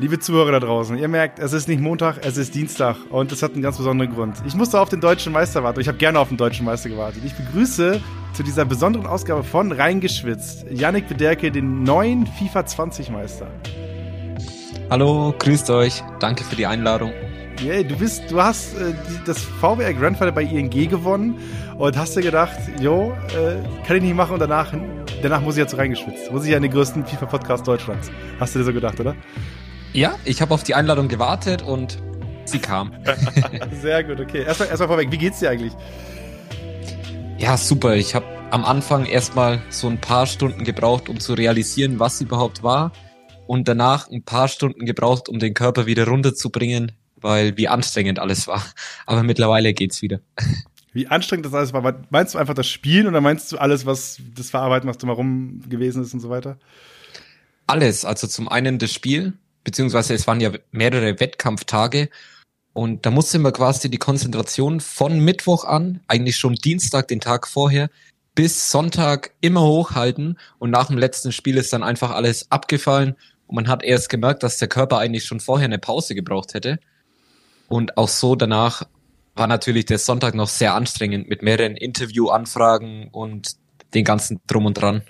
Liebe Zuhörer da draußen, ihr merkt, es ist nicht Montag, es ist Dienstag und es hat einen ganz besonderen Grund. Ich musste auf den deutschen Meister warten. Ich habe gerne auf den deutschen Meister gewartet. Ich begrüße zu dieser besonderen Ausgabe von Reingeschwitzt Yannick Bederke, den neuen FIFA 20 Meister. Hallo, grüßt euch. Danke für die Einladung. Yeah, du bist, du hast äh, das VWR Grandfather bei ING gewonnen und hast dir gedacht, jo, äh, kann ich nicht machen und danach, danach muss ich jetzt reingeschwitzt. Muss ich ja in den größten FIFA-Podcast Deutschlands. Hast du dir so gedacht, oder? Ja, ich habe auf die Einladung gewartet und sie kam. Sehr gut, okay. Erstmal erst vorweg, wie geht's dir eigentlich? Ja, super. Ich habe am Anfang erstmal so ein paar Stunden gebraucht, um zu realisieren, was überhaupt war. Und danach ein paar Stunden gebraucht, um den Körper wieder runterzubringen, weil wie anstrengend alles war. Aber mittlerweile geht's wieder. Wie anstrengend das alles war. Meinst du einfach das Spielen oder meinst du alles, was das Verarbeiten, was drumherum gewesen ist und so weiter? Alles. Also zum einen das Spiel, beziehungsweise es waren ja mehrere Wettkampftage und da musste man quasi die Konzentration von Mittwoch an, eigentlich schon Dienstag, den Tag vorher, bis Sonntag immer hochhalten und nach dem letzten Spiel ist dann einfach alles abgefallen und man hat erst gemerkt, dass der Körper eigentlich schon vorher eine Pause gebraucht hätte. Und auch so danach war natürlich der Sonntag noch sehr anstrengend mit mehreren Interviewanfragen und den ganzen Drum und Dran.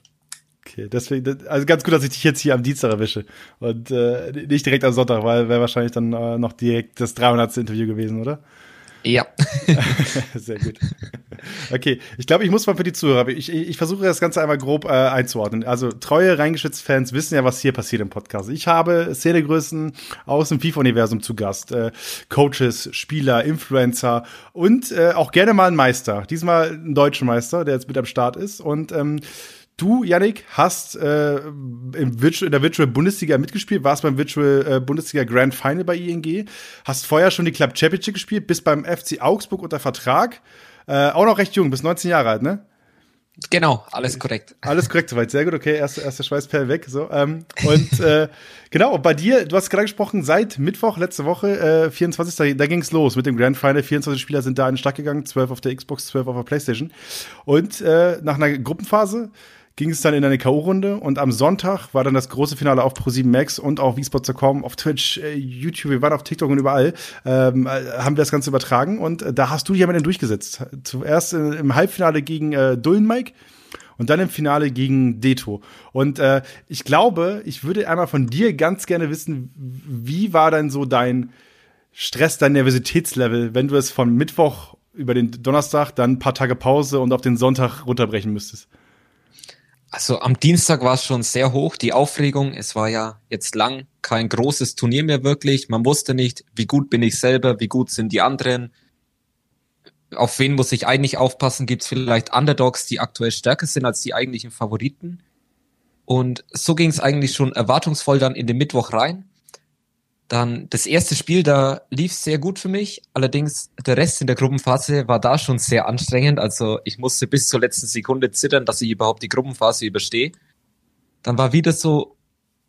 Okay, deswegen, also ganz gut, dass ich dich jetzt hier am Dienstag erwische und äh, nicht direkt am Sonntag, weil wäre wahrscheinlich dann äh, noch direkt das 300. Interview gewesen, oder? Ja. Sehr gut. Okay, ich glaube, ich muss mal für die Zuhörer, ich, ich, ich versuche das Ganze einmal grob äh, einzuordnen. Also treue Reingeschützt-Fans wissen ja, was hier passiert im Podcast. Ich habe Szenegrößen aus dem FIFA-Universum zu Gast. Äh, Coaches, Spieler, Influencer und äh, auch gerne mal einen Meister. Diesmal einen deutschen Meister, der jetzt mit am Start ist. Und ähm, Du, Yannick, hast äh, im Virtual, in der Virtual Bundesliga mitgespielt, warst beim Virtual äh, Bundesliga Grand Final bei ING, hast vorher schon die Club Championship gespielt, bist beim FC Augsburg unter Vertrag, äh, auch noch recht jung, bis 19 Jahre alt, ne? Genau, alles korrekt. Alles korrekt soweit, sehr gut, okay, erste, erste Schweißperle weg, so. Ähm, und äh, genau, bei dir, du hast gerade gesprochen, seit Mittwoch, letzte Woche, äh, 24. Da, da ging's los mit dem Grand Final. 24 Spieler sind da in den Start gegangen, 12 auf der Xbox, 12 auf der Playstation. Und äh, nach einer Gruppenphase ging es dann in eine K.O.-Runde und am Sonntag war dann das große Finale auf Pro7 Max und auf vSpot.com, auf Twitch, äh, YouTube, wir waren auf TikTok und überall, ähm, äh, haben wir das Ganze übertragen und äh, da hast du jemanden durchgesetzt. Zuerst im Halbfinale gegen äh, Dullen Mike und dann im Finale gegen Deto. Und äh, ich glaube, ich würde einmal von dir ganz gerne wissen, wie war denn so dein Stress, dein Nervositätslevel, wenn du es von Mittwoch über den Donnerstag, dann ein paar Tage Pause und auf den Sonntag runterbrechen müsstest? Also am Dienstag war es schon sehr hoch, die Aufregung. Es war ja jetzt lang kein großes Turnier mehr wirklich. Man wusste nicht, wie gut bin ich selber, wie gut sind die anderen. Auf wen muss ich eigentlich aufpassen? Gibt es vielleicht Underdogs, die aktuell stärker sind als die eigentlichen Favoriten? Und so ging es eigentlich schon erwartungsvoll dann in den Mittwoch rein. Dann das erste Spiel, da lief sehr gut für mich. Allerdings der Rest in der Gruppenphase war da schon sehr anstrengend. Also ich musste bis zur letzten Sekunde zittern, dass ich überhaupt die Gruppenphase überstehe. Dann war wieder so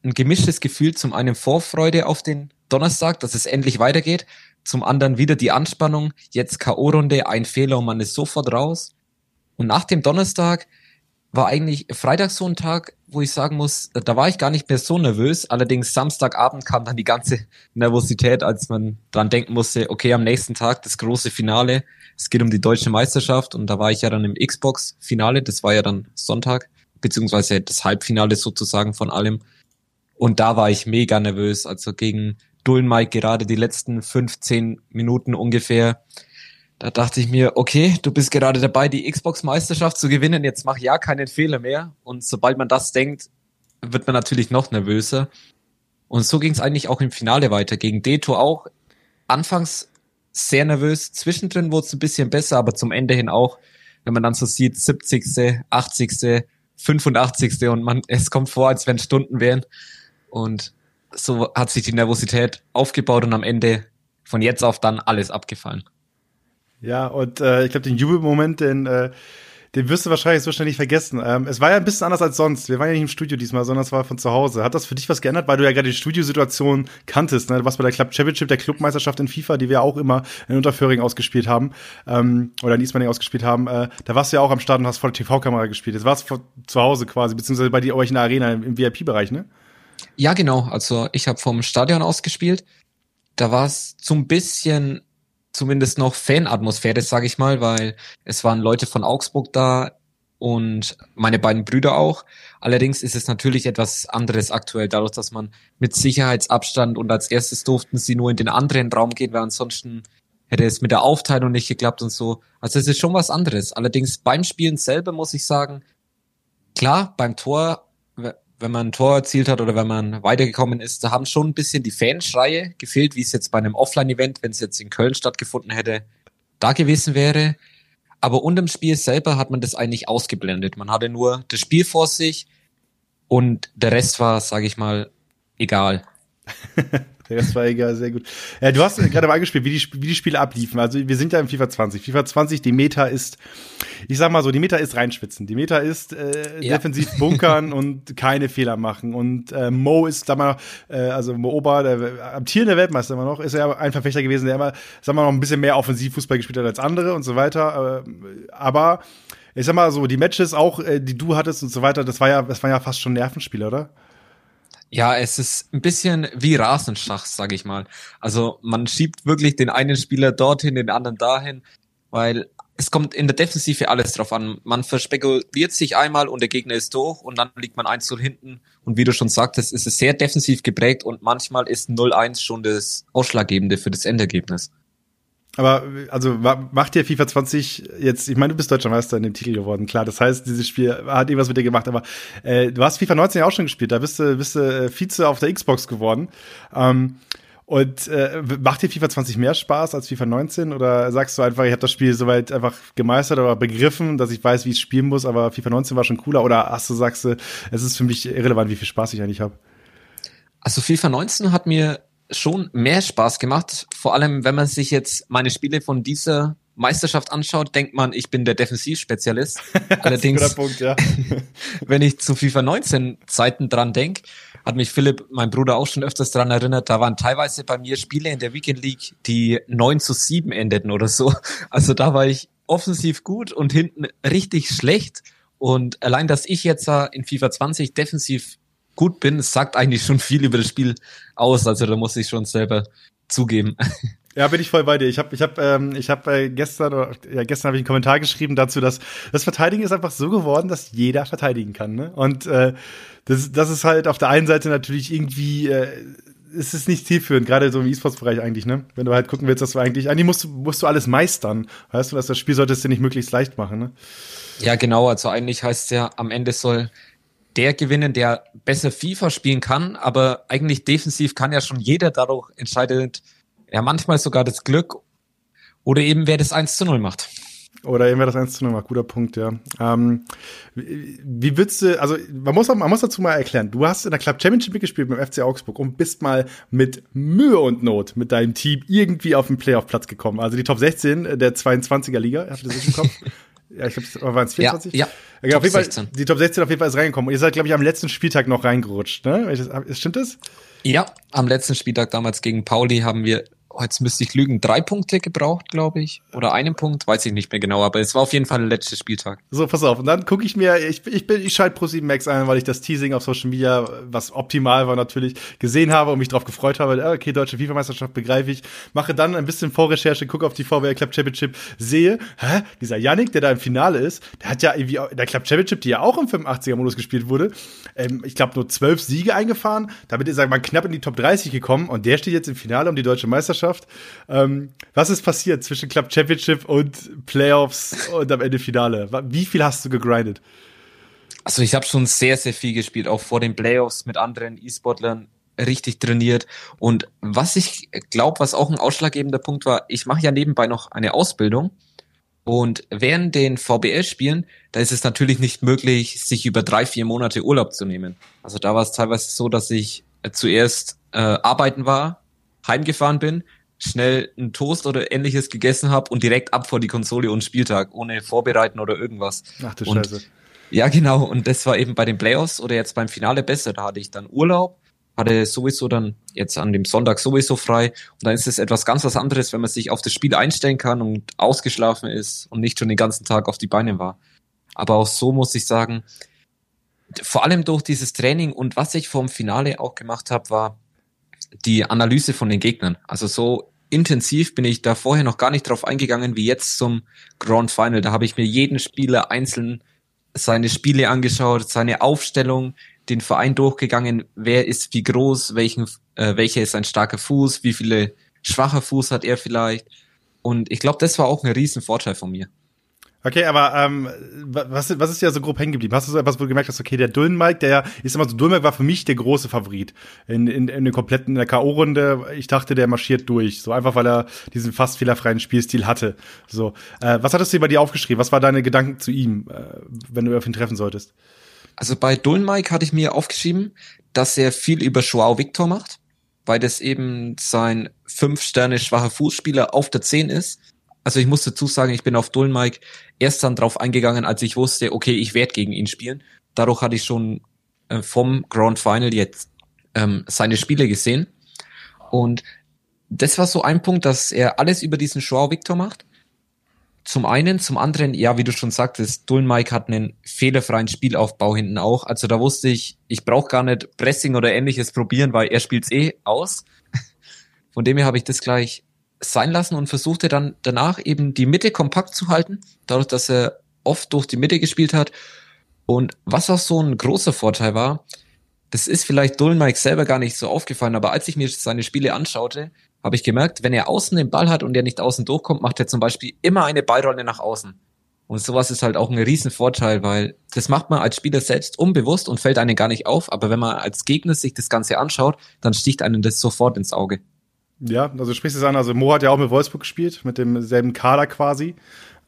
ein gemischtes Gefühl, zum einen Vorfreude auf den Donnerstag, dass es endlich weitergeht, zum anderen wieder die Anspannung, jetzt K.O.-Runde, ein Fehler und man ist sofort raus. Und nach dem Donnerstag war eigentlich Freitag so ein Tag, wo ich sagen muss, da war ich gar nicht mehr so nervös. Allerdings Samstagabend kam dann die ganze Nervosität, als man dran denken musste, okay, am nächsten Tag das große Finale. Es geht um die deutsche Meisterschaft und da war ich ja dann im Xbox-Finale. Das war ja dann Sonntag, beziehungsweise das Halbfinale sozusagen von allem. Und da war ich mega nervös. Also gegen Dullen Mike gerade die letzten 15 Minuten ungefähr da dachte ich mir, okay, du bist gerade dabei, die Xbox-Meisterschaft zu gewinnen, jetzt mach ja keinen Fehler mehr. Und sobald man das denkt, wird man natürlich noch nervöser. Und so ging es eigentlich auch im Finale weiter. Gegen Deto auch. Anfangs sehr nervös, zwischendrin wurde es ein bisschen besser, aber zum Ende hin auch, wenn man dann so sieht, 70., 80., 85. und man, es kommt vor, als wenn Stunden wären. Und so hat sich die Nervosität aufgebaut und am Ende von jetzt auf dann alles abgefallen. Ja, und äh, ich glaube, den Jubelmoment, den, äh, den wirst du wahrscheinlich so schnell nicht vergessen. Ähm, es war ja ein bisschen anders als sonst. Wir waren ja nicht im Studio diesmal, sondern es war von zu Hause. Hat das für dich was geändert, weil du ja gerade die Studiosituation kanntest? Ne? Du warst bei der Club Championship, der Clubmeisterschaft in FIFA, die wir auch immer in Unterföhring ausgespielt haben ähm, oder in Ismaning ausgespielt haben. Äh, da warst du ja auch am Start und hast vor der TV-Kamera gespielt. Jetzt warst du zu Hause quasi, beziehungsweise bei dir euch in der Arena im, im VIP-Bereich, ne? Ja, genau. Also ich habe vom Stadion aus gespielt. Da war es zum bisschen zumindest noch Fanatmosphäre, sage ich mal, weil es waren Leute von Augsburg da und meine beiden Brüder auch. Allerdings ist es natürlich etwas anderes aktuell, dadurch, dass man mit Sicherheitsabstand und als erstes durften sie nur in den anderen Raum gehen, weil ansonsten hätte es mit der Aufteilung nicht geklappt und so. Also es ist schon was anderes. Allerdings beim Spielen selber muss ich sagen, klar, beim Tor, wenn man ein Tor erzielt hat oder wenn man weitergekommen ist, da haben schon ein bisschen die Fanschreie gefehlt, wie es jetzt bei einem Offline-Event, wenn es jetzt in Köln stattgefunden hätte, da gewesen wäre. Aber unterm Spiel selber hat man das eigentlich ausgeblendet. Man hatte nur das Spiel vor sich und der Rest war, sage ich mal, egal. Das war egal, sehr gut. Ja, du hast gerade mal angespielt, wie die, wie die Spiele abliefen. Also wir sind ja im FIFA 20. FIFA 20, die Meta ist, ich sag mal so, die Meta ist reinschwitzen. Die Meta ist äh, ja. defensiv bunkern und keine Fehler machen. Und äh, Mo ist, sag mal, äh, also Mo Ober, der amtierende Weltmeister immer noch, ist ja ein Verfechter gewesen, der immer, sag mal, noch ein bisschen mehr Offensivfußball gespielt hat als andere und so weiter. Äh, aber ich sag mal so, die Matches auch, äh, die du hattest und so weiter, das war ja, das waren ja fast schon Nervenspiele, oder? Ja, es ist ein bisschen wie Rasenschach, sag ich mal. Also man schiebt wirklich den einen Spieler dorthin, den anderen dahin, weil es kommt in der Defensive alles drauf an. Man verspekuliert sich einmal und der Gegner ist durch und dann liegt man 1-0 hinten. Und wie du schon sagtest, ist es sehr defensiv geprägt und manchmal ist 0-1 schon das Ausschlaggebende für das Endergebnis. Aber also macht dir FIFA 20 jetzt, ich meine, du bist deutscher Meister in dem Titel geworden, klar. Das heißt, dieses Spiel hat irgendwas mit dir gemacht, aber äh, du hast FIFA 19 ja auch schon gespielt, da bist du, bist du äh, Vize auf der Xbox geworden. Ähm, und äh, macht dir FIFA 20 mehr Spaß als FIFA 19? Oder sagst du einfach, ich habe das Spiel soweit einfach gemeistert oder begriffen, dass ich weiß, wie ich spielen muss, aber FIFA 19 war schon cooler? Oder hast du sagst du, es ist für mich irrelevant, wie viel Spaß ich eigentlich habe? Also FIFA 19 hat mir schon mehr Spaß gemacht. Vor allem, wenn man sich jetzt meine Spiele von dieser Meisterschaft anschaut, denkt man, ich bin der Defensivspezialist. Allerdings, Punkt, ja. wenn ich zu FIFA 19 Zeiten dran denke, hat mich Philipp, mein Bruder, auch schon öfters dran erinnert, da waren teilweise bei mir Spiele in der Weekend League, die 9 zu 7 endeten oder so. Also da war ich offensiv gut und hinten richtig schlecht. Und allein, dass ich jetzt in FIFA 20 defensiv gut bin, sagt eigentlich schon viel über das Spiel aus. Also da muss ich schon selber zugeben. Ja, bin ich voll bei dir. Ich habe ich hab, ähm, ich hab, äh, gestern, oder, ja, gestern habe ich einen Kommentar geschrieben dazu, dass das Verteidigen ist einfach so geworden, dass jeder verteidigen kann. Ne? Und äh, das, das ist halt auf der einen Seite natürlich irgendwie, äh, ist es nicht zielführend, gerade so im E-Sports-Bereich eigentlich, ne? Wenn du halt gucken willst, dass du eigentlich, eigentlich musst, musst du alles meistern. Weißt du, dass das Spiel solltest du nicht möglichst leicht machen, ne? Ja, genau. Also eigentlich heißt es ja, am Ende soll der gewinnen, der besser FIFA spielen kann, aber eigentlich defensiv kann ja schon jeder dadurch entscheidet, ja manchmal sogar das Glück oder eben wer das 1 zu 0 macht. Oder eben wer das 1 zu 0 macht, guter Punkt, ja. Ähm, wie, wie würdest du, also man muss, man muss dazu mal erklären, du hast in der Club Championship gespielt mit dem FC Augsburg und bist mal mit Mühe und Not mit deinem Team irgendwie auf den Playoff-Platz gekommen. Also die Top 16 der 22er Liga, habt ihr das im Kopf? Ja, ich glaube, waren es 24? Ja, ja. ja auf jeden Fall, 16. die Top 16 auf jeden Fall ist reingekommen. Und ihr seid, glaube ich, am letzten Spieltag noch reingerutscht, ne? Stimmt das? Ja, am letzten Spieltag damals gegen Pauli haben wir jetzt müsste ich lügen, drei Punkte gebraucht, glaube ich. Oder einen Punkt, weiß ich nicht mehr genau, aber es war auf jeden Fall der letzte Spieltag. So, pass auf. Und dann gucke ich mir, ich, ich, ich schalte Pro7 Max ein, weil ich das Teasing auf Social Media, was optimal war natürlich, gesehen habe und mich darauf gefreut habe. Okay, deutsche FIFA-Meisterschaft begreife ich. Mache dann ein bisschen Vorrecherche, gucke auf die VWL Club Championship, sehe, hä, dieser Yannick, der da im Finale ist, der hat ja irgendwie, der Club Championship, die ja auch im 85er-Modus gespielt wurde, ähm, ich glaube nur zwölf Siege eingefahren. Damit ist er mal knapp in die Top 30 gekommen und der steht jetzt im Finale um die deutsche Meisterschaft. Ähm, was ist passiert zwischen Club Championship und Playoffs und am Ende Finale? Wie viel hast du gegrindet? Also ich habe schon sehr, sehr viel gespielt, auch vor den Playoffs mit anderen E-Sportlern richtig trainiert. Und was ich glaube, was auch ein ausschlaggebender Punkt war, ich mache ja nebenbei noch eine Ausbildung. Und während den VBL-Spielen, da ist es natürlich nicht möglich, sich über drei, vier Monate Urlaub zu nehmen. Also da war es teilweise so, dass ich zuerst äh, arbeiten war, heimgefahren bin, schnell einen Toast oder ähnliches gegessen habe und direkt ab vor die Konsole und Spieltag, ohne Vorbereiten oder irgendwas. Ach du und, Scheiße. Ja, genau. Und das war eben bei den Playoffs oder jetzt beim Finale besser. Da hatte ich dann Urlaub, hatte sowieso dann jetzt an dem Sonntag sowieso frei. Und dann ist es etwas ganz was anderes, wenn man sich auf das Spiel einstellen kann und ausgeschlafen ist und nicht schon den ganzen Tag auf die Beine war. Aber auch so muss ich sagen, vor allem durch dieses Training und was ich vom Finale auch gemacht habe, war die Analyse von den Gegnern. Also so intensiv bin ich da vorher noch gar nicht drauf eingegangen wie jetzt zum Grand Final. Da habe ich mir jeden Spieler einzeln seine Spiele angeschaut, seine Aufstellung, den Verein durchgegangen, wer ist wie groß, welchen, äh, welcher ist ein starker Fuß, wie viele schwache Fuß hat er vielleicht. Und ich glaube, das war auch ein riesen Vorteil von mir. Okay, aber ähm, was, was ist ja so grob hängen geblieben? Hast du so etwas, wo du gemerkt hast, okay, der Dullenmike, der ist immer so, Dullenmike war für mich der große Favorit in, in, in der kompletten K.O.-Runde. Ich dachte, der marschiert durch, so einfach, weil er diesen fast fehlerfreien Spielstil hatte. So, äh, was hattest du bei dir aufgeschrieben? Was waren deine Gedanken zu ihm, äh, wenn du auf ihn treffen solltest? Also bei Dullenmike hatte ich mir aufgeschrieben, dass er viel über Joao Victor macht, weil das eben sein fünf Sterne schwacher Fußspieler auf der 10 ist also ich muss dazu sagen, ich bin auf Dullenmike erst dann drauf eingegangen, als ich wusste, okay, ich werde gegen ihn spielen. Dadurch hatte ich schon äh, vom Grand Final jetzt ähm, seine Spiele gesehen. Und das war so ein Punkt, dass er alles über diesen Joao Victor macht. Zum einen, zum anderen, ja, wie du schon sagtest, Dullenmike hat einen fehlerfreien Spielaufbau hinten auch. Also da wusste ich, ich brauche gar nicht Pressing oder ähnliches probieren, weil er spielt's eh aus. Von dem her habe ich das gleich sein lassen und versuchte dann danach eben die Mitte kompakt zu halten, dadurch, dass er oft durch die Mitte gespielt hat. Und was auch so ein großer Vorteil war, das ist vielleicht Mike selber gar nicht so aufgefallen, aber als ich mir seine Spiele anschaute, habe ich gemerkt, wenn er außen den Ball hat und er nicht außen durchkommt, macht er zum Beispiel immer eine Ballrolle nach außen. Und sowas ist halt auch ein Riesenvorteil, weil das macht man als Spieler selbst unbewusst und fällt einem gar nicht auf. Aber wenn man als Gegner sich das Ganze anschaut, dann sticht einem das sofort ins Auge. Ja, also sprichst du es an, also Mo hat ja auch mit Wolfsburg gespielt, mit demselben Kader quasi.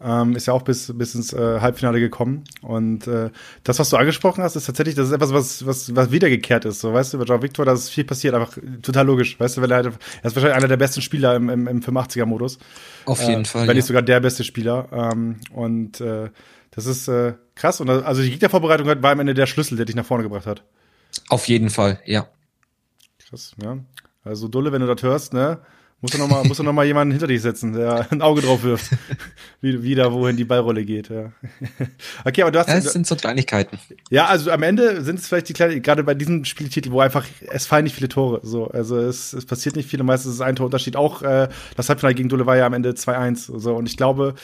Ähm, ist ja auch bis, bis ins äh, Halbfinale gekommen. Und äh, das, was du angesprochen hast, ist tatsächlich, das ist etwas, was, was, was wiedergekehrt ist. So, weißt du, bei Jean Victor, da ist viel passiert, einfach total logisch. Weißt du, weil er halt, er ist wahrscheinlich einer der besten Spieler im, im, im 85er-Modus. Auf jeden äh, Fall. Wenn nicht sogar der beste Spieler. Ähm, und äh, das ist äh, krass. Und also die Gegnervorbereitung war am Ende der Schlüssel, der dich nach vorne gebracht hat. Auf jeden Fall, ja. Krass, ja. Also Dulle, wenn du das hörst, ne, musst du noch mal, musst du noch mal jemanden hinter dich setzen, der ein Auge drauf wirft, wie, wie da wohin die Ballrolle geht. Ja. okay, aber du hast. Ja, es sind so Kleinigkeiten. Ja, also am Ende sind es vielleicht die kleinen, gerade bei diesem Spieltitel, wo einfach es fallen nicht viele Tore. So, also es, es passiert nicht viel, meistens ist es ein Torunterschied. Auch äh, das Halbfinale gegen Dulle war ja am Ende 2-1. So und ich glaube,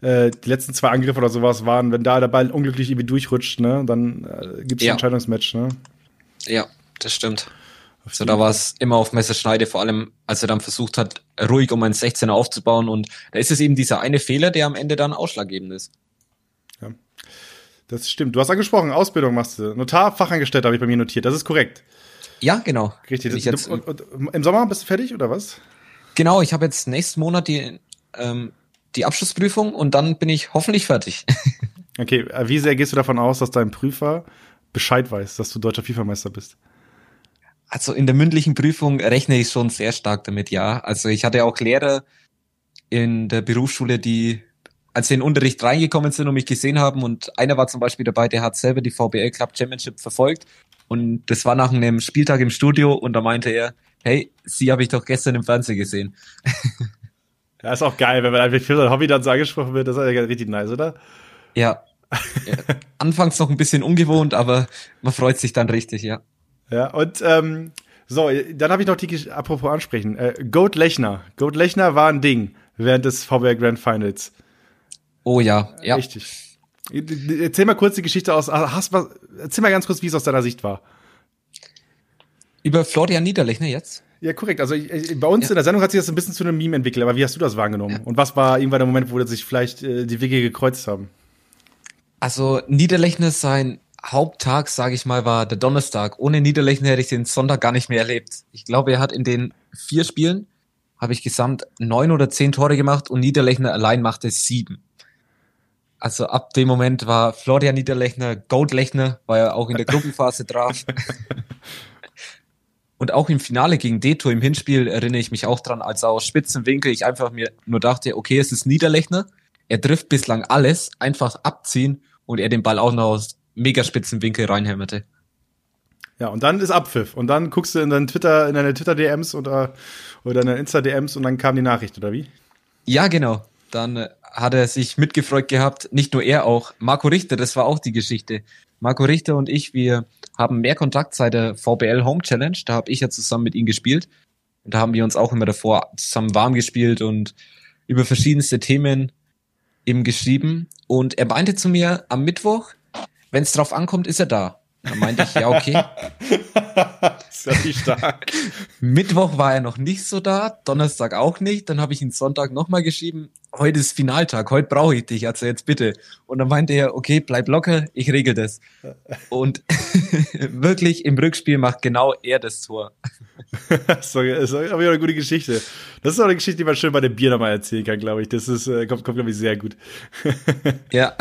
äh, die letzten zwei Angriffe oder sowas waren, wenn da der Ball unglücklich irgendwie durchrutscht, ne, dann äh, gibt es ja. ein Entscheidungsmatch. Ne? Ja, das stimmt. So, da war es immer auf Messerschneide, vor allem als er dann versucht hat, ruhig um einen 16er aufzubauen. Und da ist es eben dieser eine Fehler, der am Ende dann ausschlaggebend ist. Ja, das stimmt. Du hast angesprochen, Ausbildung machst du. Notar, Fachangestellter habe ich bei mir notiert. Das ist korrekt. Ja, genau. Richtig. Das, jetzt, und, und, Im Sommer bist du fertig oder was? Genau, ich habe jetzt nächsten Monat die, ähm, die Abschlussprüfung und dann bin ich hoffentlich fertig. okay, wie sehr gehst du davon aus, dass dein Prüfer Bescheid weiß, dass du deutscher FIFA-Meister bist? Also in der mündlichen Prüfung rechne ich schon sehr stark damit, ja. Also ich hatte auch Lehrer in der Berufsschule, die als sie in den Unterricht reingekommen sind und mich gesehen haben und einer war zum Beispiel dabei, der hat selber die VBL Club Championship verfolgt und das war nach einem Spieltag im Studio und da meinte er, hey, sie habe ich doch gestern im Fernsehen gesehen. Ja, ist auch geil, wenn man einfach für sein Hobby dann so angesprochen wird, das ist ja richtig nice, oder? Ja. ja. Anfangs noch ein bisschen ungewohnt, aber man freut sich dann richtig, ja. Ja, und ähm, so, dann habe ich noch die, apropos ansprechen, äh, Goat Lechner. Goat Lechner war ein Ding während des VBR Grand Finals. Oh ja, ja. Richtig. Erzähl mal kurz die Geschichte aus, hast, was, erzähl mal ganz kurz, wie es aus deiner Sicht war. Über Florian Niederlechner jetzt? Ja, korrekt. Also ich, bei uns ja. in der Sendung hat sich das ein bisschen zu einem Meme entwickelt, aber wie hast du das wahrgenommen? Ja. Und was war irgendwann der Moment, wo sich vielleicht äh, die Wege gekreuzt haben? Also Niederlechner sein Haupttag, sage ich mal, war der Donnerstag. Ohne Niederlechner hätte ich den Sonntag gar nicht mehr erlebt. Ich glaube, er hat in den vier Spielen, habe ich gesamt neun oder zehn Tore gemacht und Niederlechner allein machte sieben. Also ab dem Moment war Florian Niederlechner, Goldlechner, weil er auch in der Gruppenphase traf. Und auch im Finale gegen Deto im Hinspiel erinnere ich mich auch dran, als aus spitzen Winkel ich einfach mir nur dachte, okay, es ist Niederlechner. Er trifft bislang alles, einfach abziehen und er den Ball auch noch aus mega spitzen Winkel reinhämmerte. Ja, und dann ist Abpfiff. Und dann guckst du in deinen Twitter, in deine Twitter-DMs oder, oder in deine Insta-DMs und dann kam die Nachricht, oder wie? Ja, genau. Dann hat er sich mitgefreut gehabt, nicht nur er auch. Marco Richter, das war auch die Geschichte. Marco Richter und ich, wir haben mehr Kontakt seit der VBL Home Challenge. Da habe ich ja zusammen mit ihm gespielt. Und da haben wir uns auch immer davor zusammen warm gespielt und über verschiedenste Themen eben geschrieben. Und er meinte zu mir am Mittwoch, wenn es drauf ankommt, ist er da. Da meinte ich, ja, okay. ist ja nicht stark. Mittwoch war er noch nicht so da, Donnerstag auch nicht. Dann habe ich ihn Sonntag nochmal geschrieben, heute ist Finaltag, heute brauche ich dich, also jetzt bitte. Und dann meinte er, okay, bleib locker, ich regel das. Und wirklich im Rückspiel macht genau er das Tor. das ist aber eine gute Geschichte. Das ist auch eine Geschichte, die man schön bei dem Bier nochmal erzählen kann, glaube ich. Das ist, äh, kommt, kommt glaube ich, sehr gut. ja.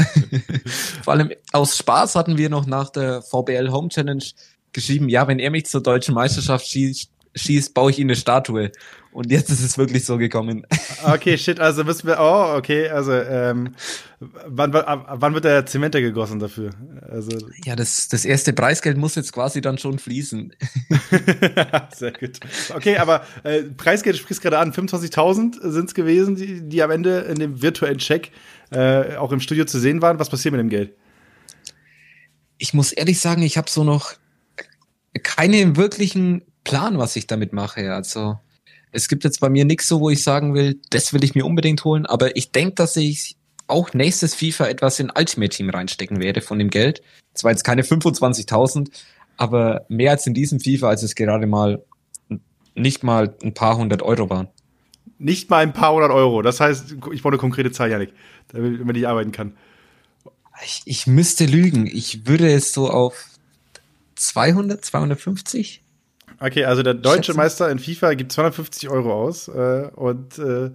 Vor allem aus Spaß hatten wir noch nach der VBL Home Challenge geschrieben, ja, wenn er mich zur deutschen Meisterschaft schießt, schießt, baue ich ihm eine Statue. Und jetzt ist es wirklich so gekommen. Okay, shit, also müssen wir, oh, okay, also, ähm, wann, wann wird der Zemente gegossen dafür? Also. Ja, das, das erste Preisgeld muss jetzt quasi dann schon fließen. Sehr gut. Okay, aber äh, Preisgeld sprichst gerade an, 25.000 sind es gewesen, die, die am Ende in dem virtuellen Check äh, auch im Studio zu sehen waren. Was passiert mit dem Geld? Ich muss ehrlich sagen, ich habe so noch keine wirklichen Plan, was ich damit mache. Also es gibt jetzt bei mir nichts so, wo ich sagen will, das will ich mir unbedingt holen, aber ich denke, dass ich auch nächstes FIFA etwas in Ultimate Team reinstecken werde von dem Geld. Zwar jetzt keine 25.000, aber mehr als in diesem FIFA, als es gerade mal nicht mal ein paar hundert Euro waren. Nicht mal ein paar hundert Euro. Das heißt, ich brauche eine konkrete Zahl, Janik, damit man nicht arbeiten kann. Ich, ich müsste lügen. Ich würde es so auf 200, 250 Okay, also der deutsche Meister in FIFA gibt 250 Euro aus äh, und äh,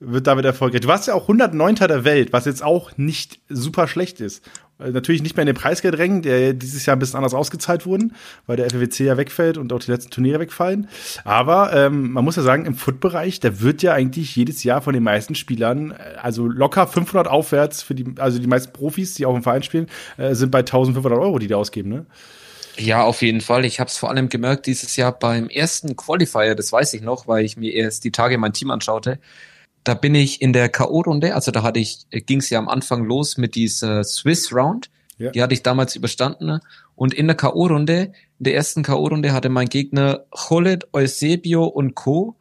wird damit erfolgreich. Du warst ja auch 109. der Welt, was jetzt auch nicht super schlecht ist. Äh, natürlich nicht mehr in den Preisgeldrängen, der dieses Jahr ein bisschen anders ausgezahlt wurden, weil der FWC ja wegfällt und auch die letzten Turniere wegfallen. Aber ähm, man muss ja sagen, im Foot-Bereich, da wird ja eigentlich jedes Jahr von den meisten Spielern, äh, also locker 500 aufwärts für die, also die meisten Profis, die auch im Verein spielen, äh, sind bei 1500 Euro, die die ausgeben, ne? Ja, auf jeden Fall. Ich habe es vor allem gemerkt dieses Jahr beim ersten Qualifier, das weiß ich noch, weil ich mir erst die Tage mein Team anschaute. Da bin ich in der K.O.-Runde, also da hatte ich, ging es ja am Anfang los mit dieser Swiss Round. Ja. Die hatte ich damals überstanden. Und in der K.O.-Runde, in der ersten K.O.-Runde hatte mein Gegner Cholet, Eusebio und Co.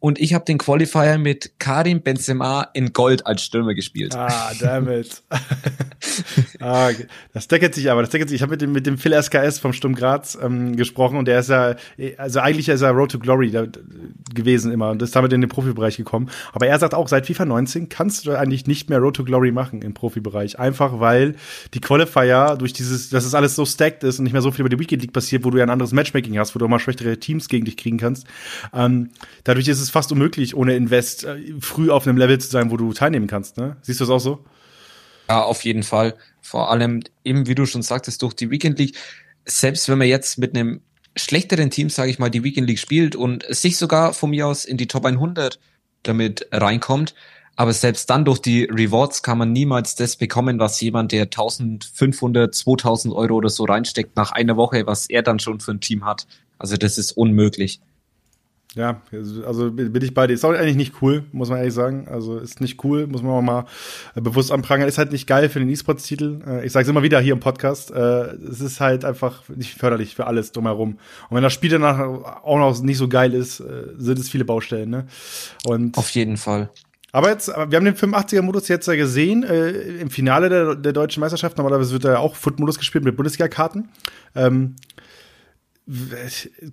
Und ich habe den Qualifier mit Karim Benzema in Gold als Stürmer gespielt. Ah, damit. ah, das deckert sich aber, das deckert sich. Ich habe mit dem, mit dem Phil SKS vom Sturm Graz ähm, gesprochen und der ist ja, also eigentlich ist er Road to Glory da, gewesen immer und ist damit in den Profibereich gekommen. Aber er sagt auch, seit FIFA 19 kannst du eigentlich nicht mehr Road to Glory machen im Profibereich. Einfach weil die Qualifier durch dieses, dass es alles so stacked ist und nicht mehr so viel über die Weekend League passiert, wo du ja ein anderes Matchmaking hast, wo du auch mal schwächere Teams gegen dich kriegen kannst. Ähm, dadurch ist es es fast unmöglich, ohne Invest äh, früh auf einem Level zu sein, wo du teilnehmen kannst. Ne? Siehst du das auch so? Ja, auf jeden Fall. Vor allem eben, wie du schon sagtest, durch die Weekend League. Selbst wenn man jetzt mit einem schlechteren Team, sage ich mal, die Weekend League spielt und sich sogar von mir aus in die Top 100 damit reinkommt, aber selbst dann durch die Rewards kann man niemals das bekommen, was jemand, der 1500, 2000 Euro oder so reinsteckt nach einer Woche, was er dann schon für ein Team hat. Also das ist unmöglich. Ja, also bin ich bei dir. Ist auch eigentlich nicht cool, muss man ehrlich sagen. Also ist nicht cool, muss man auch mal äh, bewusst anprangern. Ist halt nicht geil für den E-Sports-Titel. Äh, ich sage es immer wieder hier im Podcast. Äh, es ist halt einfach nicht förderlich für alles drumherum. Und wenn das Spiel danach auch noch nicht so geil ist, sind es viele Baustellen. Ne? Und Auf jeden Fall. Aber jetzt, wir haben den 85er-Modus jetzt ja gesehen, äh, im Finale der, der deutschen Meisterschaft. Normalerweise wird da ja auch Foot-Modus gespielt mit Bundesliga-Karten. Ähm,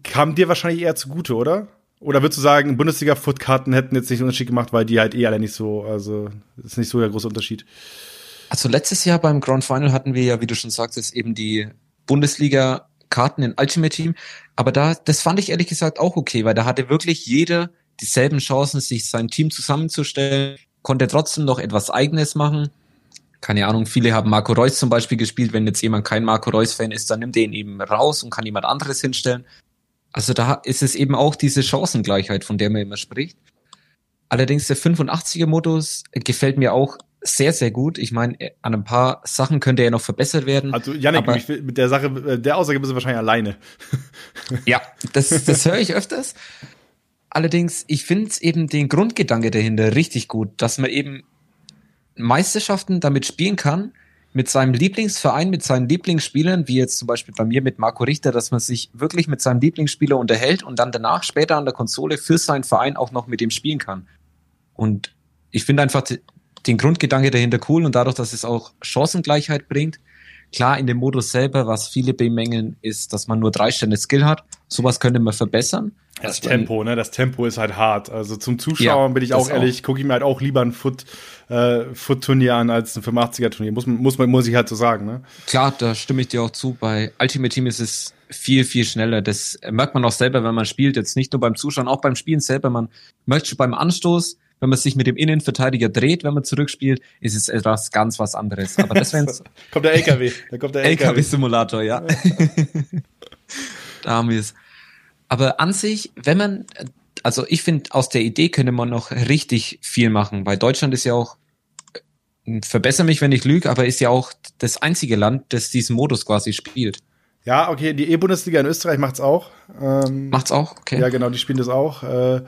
kam dir wahrscheinlich eher zugute, oder? Oder würdest du sagen, Bundesliga-Footkarten hätten jetzt nicht einen Unterschied gemacht, weil die halt eh alle nicht so, also ist nicht so der große Unterschied. Also letztes Jahr beim Grand Final hatten wir ja, wie du schon sagtest, eben die Bundesliga-Karten in Ultimate Team. Aber da, das fand ich ehrlich gesagt auch okay, weil da hatte wirklich jeder dieselben Chancen, sich sein Team zusammenzustellen, konnte trotzdem noch etwas Eigenes machen. Keine Ahnung, viele haben Marco Reus zum Beispiel gespielt. Wenn jetzt jemand kein Marco Reus-Fan ist, dann nimmt er ihn eben raus und kann jemand anderes hinstellen. Also da ist es eben auch diese Chancengleichheit, von der man immer spricht. Allerdings der 85er-Modus gefällt mir auch sehr, sehr gut. Ich meine, an ein paar Sachen könnte er noch verbessert werden. Also, Janik, mit der Sache, äh, der Aussage bist du wahrscheinlich alleine. ja, das, das höre ich öfters. Allerdings, ich finde eben den Grundgedanke dahinter richtig gut, dass man eben Meisterschaften damit spielen kann, mit seinem Lieblingsverein, mit seinen Lieblingsspielern, wie jetzt zum Beispiel bei mir mit Marco Richter, dass man sich wirklich mit seinem Lieblingsspieler unterhält und dann danach später an der Konsole für seinen Verein auch noch mit ihm spielen kann. Und ich finde einfach den Grundgedanke dahinter cool und dadurch, dass es auch Chancengleichheit bringt. Klar, in dem Modus selber, was viele bemängeln, ist, dass man nur drei Stände Skill hat. Sowas könnte man verbessern. Das Tempo, ne? Das Tempo ist halt hart. Also zum Zuschauer ja, bin ich auch ehrlich, gucke ich mir halt auch lieber ein Foot, äh, Foot-Turnier an als ein 85er-Turnier. Muss, muss, man, muss ich halt so sagen, ne? Klar, da stimme ich dir auch zu. Bei Ultimate Team ist es viel, viel schneller. Das merkt man auch selber, wenn man spielt. Jetzt nicht nur beim Zuschauen, auch beim Spielen selber. Man merkt schon beim Anstoß, wenn man sich mit dem Innenverteidiger dreht, wenn man zurückspielt, ist es etwas ganz was anderes. Aber das wenn's kommt der LKW, da kommt der LKW. LKW-Simulator, ja. da haben wir es. Aber an sich, wenn man, also ich finde, aus der Idee könnte man noch richtig viel machen, weil Deutschland ist ja auch, verbessere mich, wenn ich lüge, aber ist ja auch das einzige Land, das diesen Modus quasi spielt. Ja, okay, die E-Bundesliga in Österreich macht's auch. Ähm, macht's auch, okay. Ja, genau, die spielen das auch. Äh,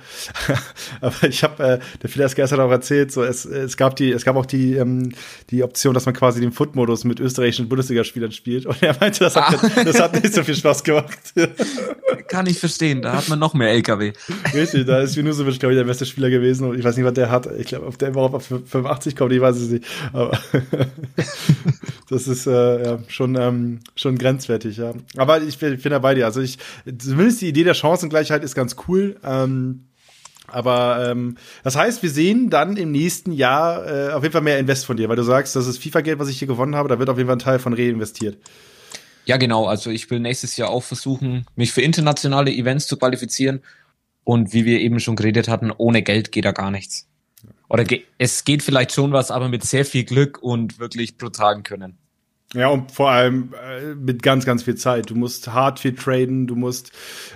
aber ich habe, äh, der Phileas Gerst hat auch erzählt, so es, es gab die, es gab auch die ähm, die Option, dass man quasi den Foot-Modus mit österreichischen Bundesligaspielern spielt. Und er meinte, das hat, ah. das hat nicht so viel Spaß gemacht. Kann ich verstehen, da hat man noch mehr LKW. Richtig, da ist Junusovic, glaube ich, der beste Spieler gewesen. Und ich weiß nicht, was der hat. Ich glaube, ob der überhaupt auf 85 kommt, ich weiß es nicht. Aber das ist äh, ja, schon, ähm, schon grenzwertig, ja. Aber ich bin, bin da dir. Also ich, zumindest die Idee der Chancengleichheit ist ganz cool. Ähm, aber ähm, das heißt, wir sehen dann im nächsten Jahr äh, auf jeden Fall mehr Invest von dir, weil du sagst, das ist FIFA-Geld, was ich hier gewonnen habe, da wird auf jeden Fall ein Teil von reinvestiert. Ja, genau. Also ich will nächstes Jahr auch versuchen, mich für internationale Events zu qualifizieren. Und wie wir eben schon geredet hatten, ohne Geld geht da gar nichts. Oder ge es geht vielleicht schon was, aber mit sehr viel Glück und wirklich brutalen Können. Ja, und vor allem äh, mit ganz, ganz viel Zeit. Du musst hart viel traden, du musst,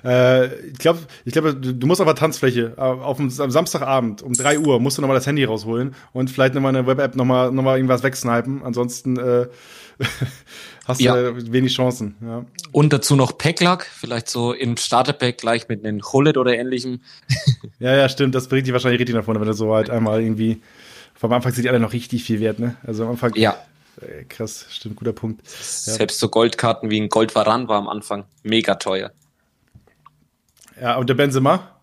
äh, ich glaube, ich glaube, du, du, musst auf der Tanzfläche, äh, auf dem, am Samstagabend um drei Uhr musst du nochmal das Handy rausholen und vielleicht nochmal eine Web-App nochmal noch mal irgendwas wegsnipen. Ansonsten äh, hast ja. du wenig Chancen. Ja. Und dazu noch Packlack, vielleicht so im Starterpack gleich mit einem Hullet oder ähnlichem. ja, ja, stimmt. Das bringt dich wahrscheinlich richtig nach vorne, wenn du so halt einmal irgendwie. Vom Anfang sind die alle noch richtig viel wert, ne? Also am Anfang. Ja äh, krass, stimmt, guter Punkt. Selbst so Goldkarten wie ein Goldvaran war am Anfang mega teuer. Ja, und der Benzema?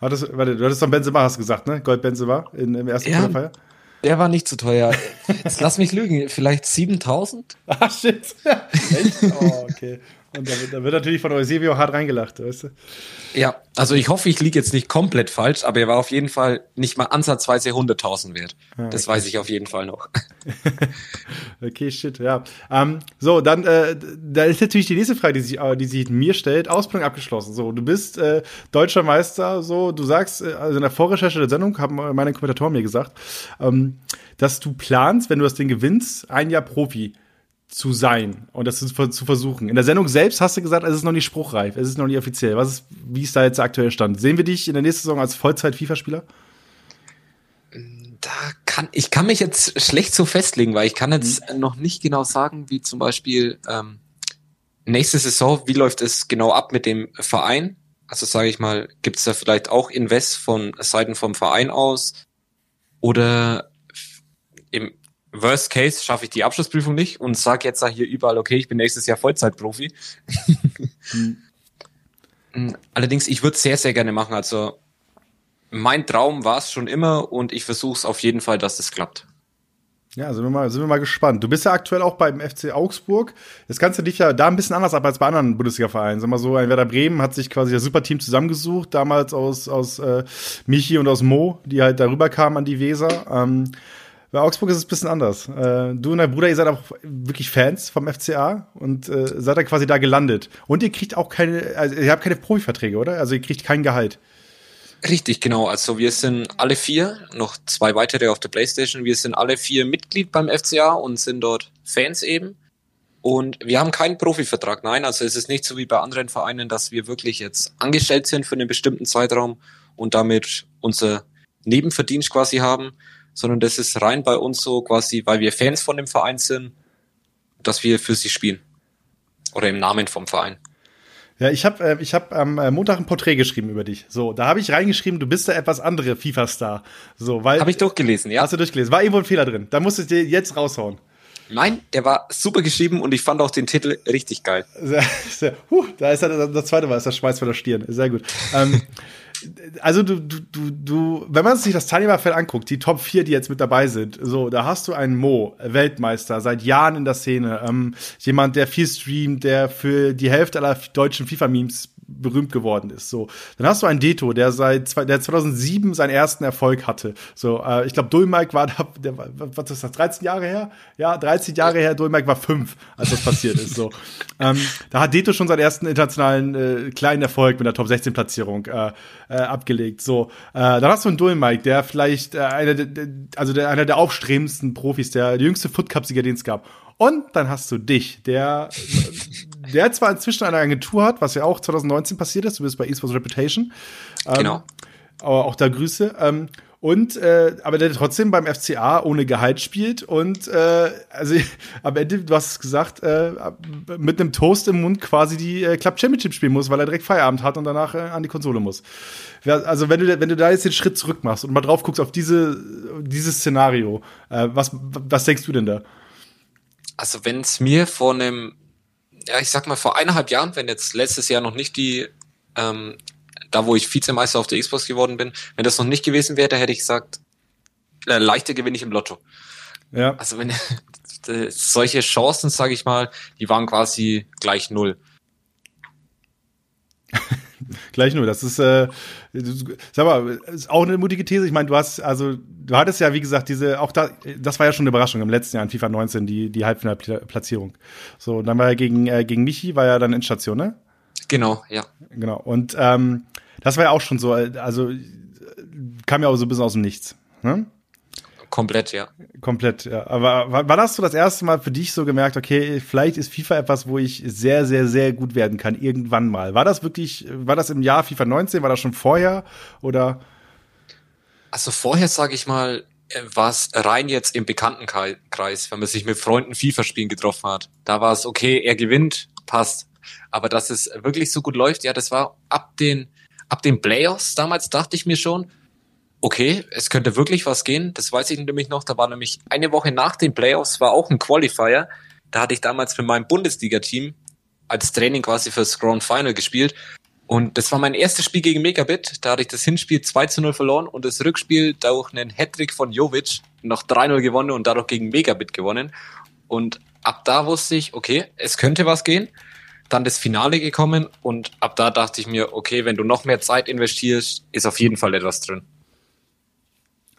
Hattest, warte, du hattest doch Benzema, hast gesagt, ne? Gold Benzema in, im ersten ja, Feier? Der war nicht zu so teuer. Jetzt lass mich lügen, vielleicht 7000? Ah, shit. Echt? Oh, okay. Und da wird, da wird natürlich von Eusebio hart reingelacht, weißt du? Ja, also ich hoffe, ich liege jetzt nicht komplett falsch, aber er war auf jeden Fall nicht mal ansatzweise 100.000 wert. Ah, das weiß ich auf jeden Fall noch. okay, shit, ja. Ähm, so, dann, äh, da ist natürlich die nächste Frage, die sich, äh, die sich mir stellt. Ausbildung abgeschlossen. So, du bist äh, deutscher Meister, so, du sagst, äh, also in der Vorrecherche der Sendung haben meine Kommentatoren mir gesagt, ähm, dass du planst, wenn du das Ding gewinnst, ein Jahr Profi zu sein und das zu versuchen. In der Sendung selbst hast du gesagt, es ist noch nicht spruchreif, es ist noch nicht offiziell. Was ist, wie ist da jetzt der aktuelle Stand? Sehen wir dich in der nächsten Saison als Vollzeit-FIFA-Spieler? Da kann ich kann mich jetzt schlecht so festlegen, weil ich kann jetzt mhm. noch nicht genau sagen, wie zum Beispiel ähm, nächste Saison, wie läuft es genau ab mit dem Verein? Also sage ich mal, gibt es da vielleicht auch Invest von Seiten vom Verein aus? Oder im Worst Case schaffe ich die Abschlussprüfung nicht und sage jetzt da hier überall, okay, ich bin nächstes Jahr Vollzeitprofi. hm. Allerdings, ich würde sehr, sehr gerne machen. Also mein Traum war es schon immer und ich versuche es auf jeden Fall, dass es das klappt. Ja, sind wir, mal, sind wir mal gespannt. Du bist ja aktuell auch beim FC Augsburg. Das Ganze dich ja da ein bisschen anders ab als bei anderen Bundesliga-Vereinen. Sag mal so, ein Werder Bremen hat sich quasi das Superteam zusammengesucht, damals aus, aus äh, Michi und aus Mo, die halt darüber kamen an die Weser. Ähm, bei Augsburg ist es ein bisschen anders. Äh, du und dein Bruder, ihr seid auch wirklich Fans vom FCA und äh, seid dann quasi da gelandet. Und ihr kriegt auch keine, also ihr habt keine Profiverträge, oder? Also ihr kriegt kein Gehalt. Richtig, genau. Also wir sind alle vier, noch zwei weitere auf der Playstation, wir sind alle vier Mitglied beim FCA und sind dort Fans eben. Und wir haben keinen Profivertrag, nein. Also es ist nicht so wie bei anderen Vereinen, dass wir wirklich jetzt angestellt sind für einen bestimmten Zeitraum und damit unser Nebenverdienst quasi haben, sondern das ist rein bei uns so quasi, weil wir Fans von dem Verein sind, dass wir für sie spielen. Oder im Namen vom Verein. Ja, ich habe äh, ich hab am äh, Montag ein Porträt geschrieben über dich. So, da habe ich reingeschrieben, du bist der etwas andere FIFA-Star. So, weil habe ich durchgelesen, ja. Hast du durchgelesen? War irgendwo ein Fehler drin. Da musst du dir jetzt raushauen. Nein, der war super geschrieben und ich fand auch den Titel richtig geil. Sehr, sehr, huh, da ist er, das zweite Mal ist der Schweiß von der Stirn. Sehr gut. ähm, also du, du, du, du, wenn man sich das Teilnehmerfeld anguckt, die Top 4, die jetzt mit dabei sind, so, da hast du einen Mo, Weltmeister, seit Jahren in der Szene, ähm, jemand, der viel streamt, der für die Hälfte aller deutschen FIFA-Memes berühmt geworden ist. So, dann hast du einen Deto, der seit der 2007 seinen ersten Erfolg hatte. So, äh, ich glaube, Dulmike war da, der, was ist das, 13 Jahre her? Ja, 13 Jahre her. Dulmike war fünf, als das passiert ist. So, ähm, da hat Deto schon seinen ersten internationalen äh, kleinen Erfolg mit der Top 16 Platzierung äh, äh, abgelegt. So, äh, dann hast du einen Dulmike, der vielleicht äh, einer, also der, einer der aufstrebendsten Profis, der, der jüngste Foot Cup Sieger, den es gab. Und dann hast du dich, der, der zwar inzwischen eine Agentur hat, was ja auch 2019 passiert ist, du bist bei eSports Reputation. Ähm, genau. Aber auch da Grüße. Ähm, und äh, aber der trotzdem beim FCA ohne Gehalt spielt und äh, also am Ende, du hast es gesagt, äh, mit einem Toast im Mund quasi die äh, Club Championship spielen muss, weil er direkt Feierabend hat und danach äh, an die Konsole muss. Also wenn du wenn du da jetzt den Schritt zurück machst und mal drauf guckst auf diese dieses Szenario, äh, was was denkst du denn da? Also wenn es mir vor einem, ja ich sag mal vor eineinhalb Jahren, wenn jetzt letztes Jahr noch nicht die, ähm, da wo ich Vizemeister auf der Xbox geworden bin, wenn das noch nicht gewesen wäre, hätte ich gesagt, äh, leichter gewinne ich im Lotto. Ja. Also wenn solche Chancen, sage ich mal, die waren quasi gleich null. Gleich nur. Das ist, äh, sag mal, ist auch eine mutige These. Ich meine, du hast, also, du hattest ja, wie gesagt, diese, auch da, das war ja schon eine Überraschung im letzten Jahr in FIFA 19, die, die Halbfinalplatzierung. So, und dann war er gegen, äh, gegen Michi, war ja dann in Station, ne? Genau, ja. Genau. Und ähm, das war ja auch schon so, also kam ja auch so ein bisschen aus dem Nichts. Ne? Komplett, ja. Komplett, ja. Aber war das so das erste Mal für dich so gemerkt, okay, vielleicht ist FIFA etwas, wo ich sehr, sehr, sehr gut werden kann, irgendwann mal. War das wirklich, war das im Jahr FIFA 19, war das schon vorher oder? Also vorher, sage ich mal, äh, war es rein jetzt im Bekanntenkreis, wenn man sich mit Freunden FIFA-Spielen getroffen hat. Da war es okay, er gewinnt, passt. Aber dass es wirklich so gut läuft, ja, das war ab den, ab den Playoffs damals, dachte ich mir schon, okay, es könnte wirklich was gehen. Das weiß ich nämlich noch. Da war nämlich eine Woche nach den Playoffs war auch ein Qualifier. Da hatte ich damals mit meinem Bundesliga-Team als Training quasi fürs Grand Final gespielt. Und das war mein erstes Spiel gegen Megabit. Da hatte ich das Hinspiel 2 zu 0 verloren und das Rückspiel durch einen Hattrick von Jovic noch 3-0 gewonnen und dadurch gegen Megabit gewonnen. Und ab da wusste ich, okay, es könnte was gehen. Dann das Finale gekommen und ab da dachte ich mir, okay, wenn du noch mehr Zeit investierst, ist auf jeden Fall etwas drin.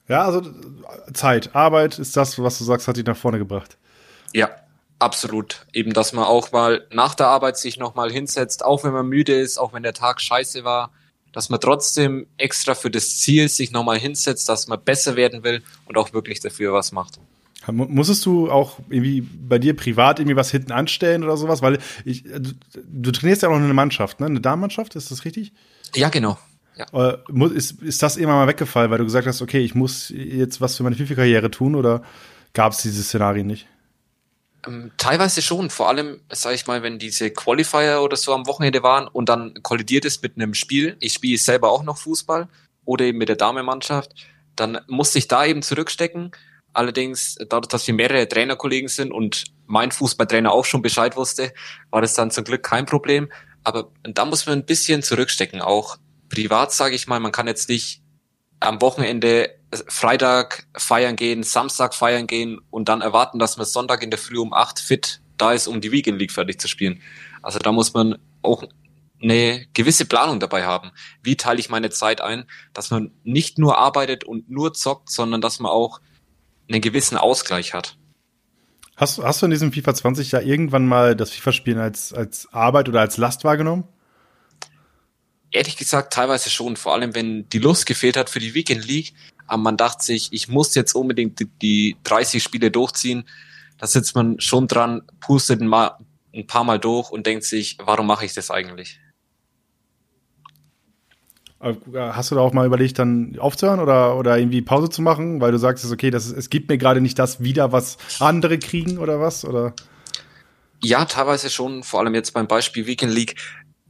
Ja, also Zeit, Arbeit ist das, was du sagst, hat dich nach vorne gebracht. Ja, absolut. Eben, dass man auch mal nach der Arbeit sich nochmal hinsetzt, auch wenn man müde ist, auch wenn der Tag scheiße war, dass man trotzdem extra für das Ziel sich nochmal hinsetzt, dass man besser werden will und auch wirklich dafür was macht. Musstest du auch irgendwie bei dir privat irgendwie was hinten anstellen oder sowas? Weil ich, du, du trainierst ja auch noch eine Mannschaft, ne? Eine Damenmannschaft, ist das richtig? Ja, genau. Ja. Äh, ist, ist das immer mal weggefallen, weil du gesagt hast, okay, ich muss jetzt was für meine FIFA-Karriere tun oder gab es diese Szenarien nicht? Ähm, teilweise schon, vor allem, sage ich mal, wenn diese Qualifier oder so am Wochenende waren und dann kollidiert es mit einem Spiel. Ich spiele selber auch noch Fußball oder eben mit der Damenmannschaft. Dann musste ich da eben zurückstecken. Allerdings, dadurch, dass wir mehrere Trainerkollegen sind und mein Fußballtrainer auch schon Bescheid wusste, war das dann zum Glück kein Problem. Aber da muss man ein bisschen zurückstecken, auch privat, sage ich mal, man kann jetzt nicht am Wochenende Freitag feiern gehen, Samstag feiern gehen und dann erwarten, dass man Sonntag in der Früh um acht fit da ist, um die Weekend League fertig zu spielen. Also da muss man auch eine gewisse Planung dabei haben. Wie teile ich meine Zeit ein, dass man nicht nur arbeitet und nur zockt, sondern dass man auch einen gewissen Ausgleich hat. Hast, hast du in diesem FIFA 20 ja irgendwann mal das FIFA-Spielen als, als Arbeit oder als Last wahrgenommen? Ehrlich gesagt teilweise schon, vor allem wenn die Lust gefehlt hat für die Weekend League, aber man dachte sich, ich muss jetzt unbedingt die, die 30 Spiele durchziehen. Da sitzt man schon dran, pustet ein, mal, ein paar Mal durch und denkt sich, warum mache ich das eigentlich? Äh, hast du da auch mal überlegt, dann aufzuhören oder, oder irgendwie Pause zu machen, weil du sagst, okay, das ist, es gibt mir gerade nicht das wieder, was andere kriegen oder was? Oder? Ja, teilweise schon, vor allem jetzt beim Beispiel Weekend League.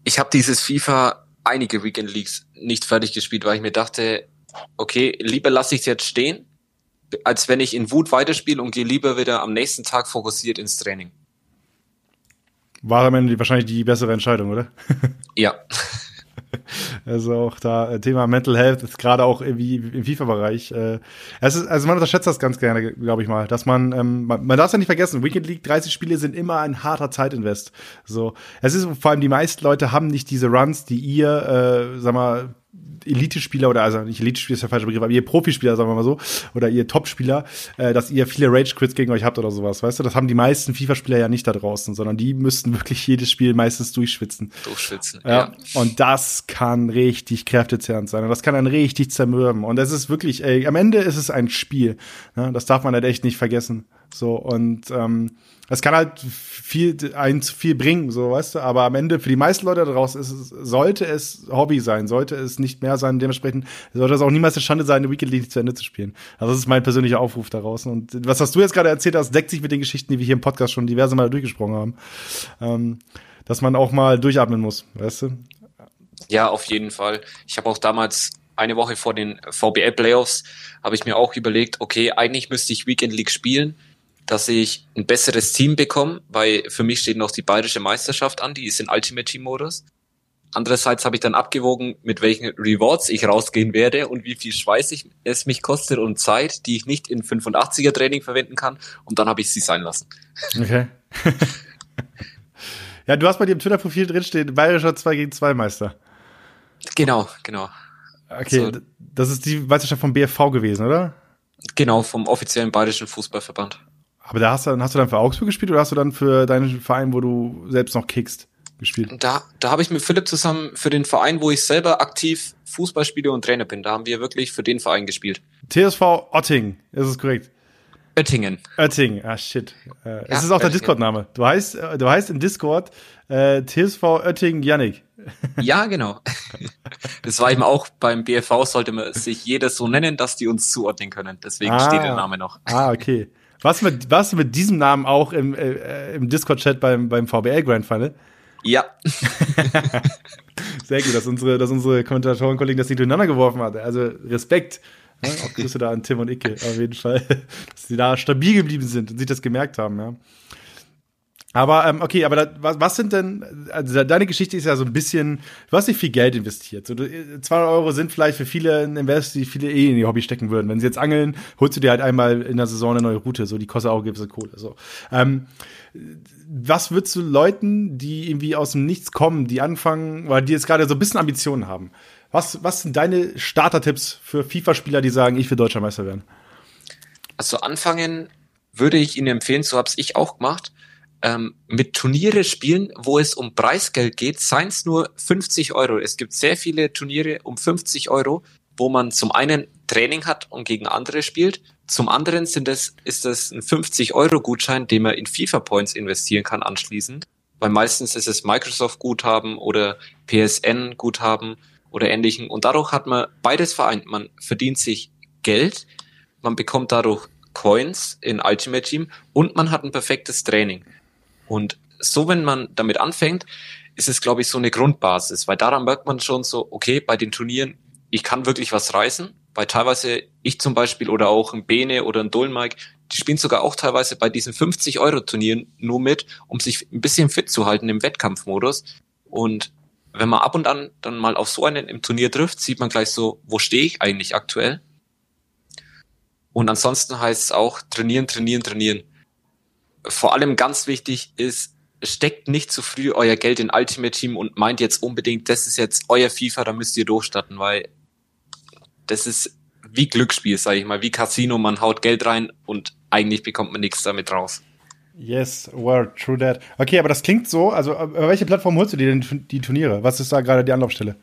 Ich habe dieses FIFA einige Weekend Leagues nicht fertig gespielt, weil ich mir dachte, okay, lieber lasse ich es jetzt stehen, als wenn ich in Wut weiterspiele und gehe lieber wieder am nächsten Tag fokussiert ins Training. War am Ende wahrscheinlich die bessere Entscheidung, oder? Ja. Also auch da äh, Thema Mental Health ist gerade auch irgendwie im FIFA-Bereich. Äh, also man unterschätzt das ganz gerne, glaube ich mal, dass man, ähm, man, man darf ja nicht vergessen, Weekend League 30 Spiele sind immer ein harter Zeitinvest. So, es ist vor allem die meisten Leute haben nicht diese Runs, die ihr, äh, sag mal, Elite-Spieler oder also nicht Elite-Spieler ist der falsche Begriff, aber ihr Profispieler, sagen wir mal so, oder ihr Top-Spieler, äh, dass ihr viele Rage-Quits gegen euch habt oder sowas, weißt du? Das haben die meisten FIFA-Spieler ja nicht da draußen, sondern die müssten wirklich jedes Spiel meistens durchschwitzen. Durchschwitzen, ja. ja. Und das kann richtig kräftezehrend sein und das kann dann richtig zermürben. Und es ist wirklich, ey, am Ende ist es ein Spiel. Ne? Das darf man halt echt nicht vergessen. So, und ähm, das kann halt viel, eins viel bringen, so weißt du, aber am Ende für die meisten Leute daraus ist sollte es Hobby sein, sollte es nicht mehr sein, dementsprechend sollte es auch niemals eine Schande sein, eine Weekend League zu Ende zu spielen. Also das ist mein persönlicher Aufruf daraus. Und was hast du jetzt gerade erzählt hast, deckt sich mit den Geschichten, die wir hier im Podcast schon diverse Mal durchgesprochen haben. Ähm, dass man auch mal durchatmen muss, weißt du? Ja, auf jeden Fall. Ich habe auch damals eine Woche vor den VBL Playoffs habe ich mir auch überlegt, okay, eigentlich müsste ich Weekend League spielen dass ich ein besseres Team bekomme, weil für mich steht noch die bayerische Meisterschaft an, die ist in Ultimate Team Modus. Andererseits habe ich dann abgewogen, mit welchen Rewards ich rausgehen werde und wie viel Schweiß ich, es mich kostet und Zeit, die ich nicht in 85er Training verwenden kann. Und dann habe ich sie sein lassen. Okay. ja, du hast bei dir im Twitter-Profil drinstehen, bayerischer 2 gegen 2 Meister. Genau, genau. Okay, also, das ist die Meisterschaft vom BFV gewesen, oder? Genau, vom offiziellen bayerischen Fußballverband. Aber da hast du, hast du dann für Augsburg gespielt oder hast du dann für deinen Verein, wo du selbst noch kickst, gespielt? Da, da habe ich mit Philipp zusammen für den Verein, wo ich selber aktiv Fußball spiele und Trainer bin. Da haben wir wirklich für den Verein gespielt. TSV Otting, ist es korrekt? Oettingen. Oettingen, ah shit. Äh, ja, es ist auch der Discord-Name. Du heißt, äh, du heißt in Discord äh, TSV Oettingen Yannick. Ja, genau. Das war eben auch beim BFV sollte man sich jeder so nennen, dass die uns zuordnen können. Deswegen ah, steht der Name noch. Ah, okay. Was mit, was mit diesem Namen auch im, äh, im Discord-Chat beim, beim VBL Grand Final? Ja. Sehr gut, dass unsere, dass unsere Kommentatoren-Kollegen das nicht durcheinander geworfen hat. Also Respekt. Ja, auch Grüße da an Tim und Icke, auf jeden Fall. Dass sie da stabil geblieben sind und sich das gemerkt haben, ja. Aber ähm, okay, aber da, was, was sind denn, also deine Geschichte ist ja so ein bisschen, du hast nicht viel Geld investiert. So, 200 Euro sind vielleicht für viele ein Invest, die viele eh in ihr Hobby stecken würden. Wenn sie jetzt angeln, holst du dir halt einmal in der Saison eine neue Route, so die kostet auch gewisse Kohle. So. Ähm, was würdest du Leuten, die irgendwie aus dem Nichts kommen, die anfangen, oder die jetzt gerade so ein bisschen Ambitionen haben, was, was sind deine Starter-Tipps für FIFA-Spieler, die sagen, ich will Deutscher Meister werden? Also anfangen würde ich Ihnen empfehlen, so habe ich auch gemacht ähm, mit Turniere spielen, wo es um Preisgeld geht, seien es nur 50 Euro. Es gibt sehr viele Turniere um 50 Euro, wo man zum einen Training hat und gegen andere spielt. Zum anderen sind es, ist das ein 50-Euro-Gutschein, den man in FIFA-Points investieren kann anschließend. Weil meistens ist es Microsoft-Guthaben oder PSN-Guthaben oder ähnlichen. Und dadurch hat man beides vereint. Man verdient sich Geld, man bekommt dadurch Coins in Ultimate Team und man hat ein perfektes Training. Und so, wenn man damit anfängt, ist es, glaube ich, so eine Grundbasis, weil daran merkt man schon so, okay, bei den Turnieren, ich kann wirklich was reißen, weil teilweise ich zum Beispiel oder auch ein Bene oder ein Dolmike, die spielen sogar auch teilweise bei diesen 50-Euro-Turnieren nur mit, um sich ein bisschen fit zu halten im Wettkampfmodus. Und wenn man ab und an dann mal auf so einen im Turnier trifft, sieht man gleich so, wo stehe ich eigentlich aktuell? Und ansonsten heißt es auch trainieren, trainieren, trainieren vor allem ganz wichtig ist, steckt nicht zu früh euer Geld in Ultimate Team und meint jetzt unbedingt, das ist jetzt euer FIFA, da müsst ihr durchstarten, weil das ist wie Glücksspiel, sage ich mal, wie Casino, man haut Geld rein und eigentlich bekommt man nichts damit raus. Yes, word, true that. Okay, aber das klingt so, also über welche Plattform holst du dir denn die Turniere? Was ist da gerade die Anlaufstelle?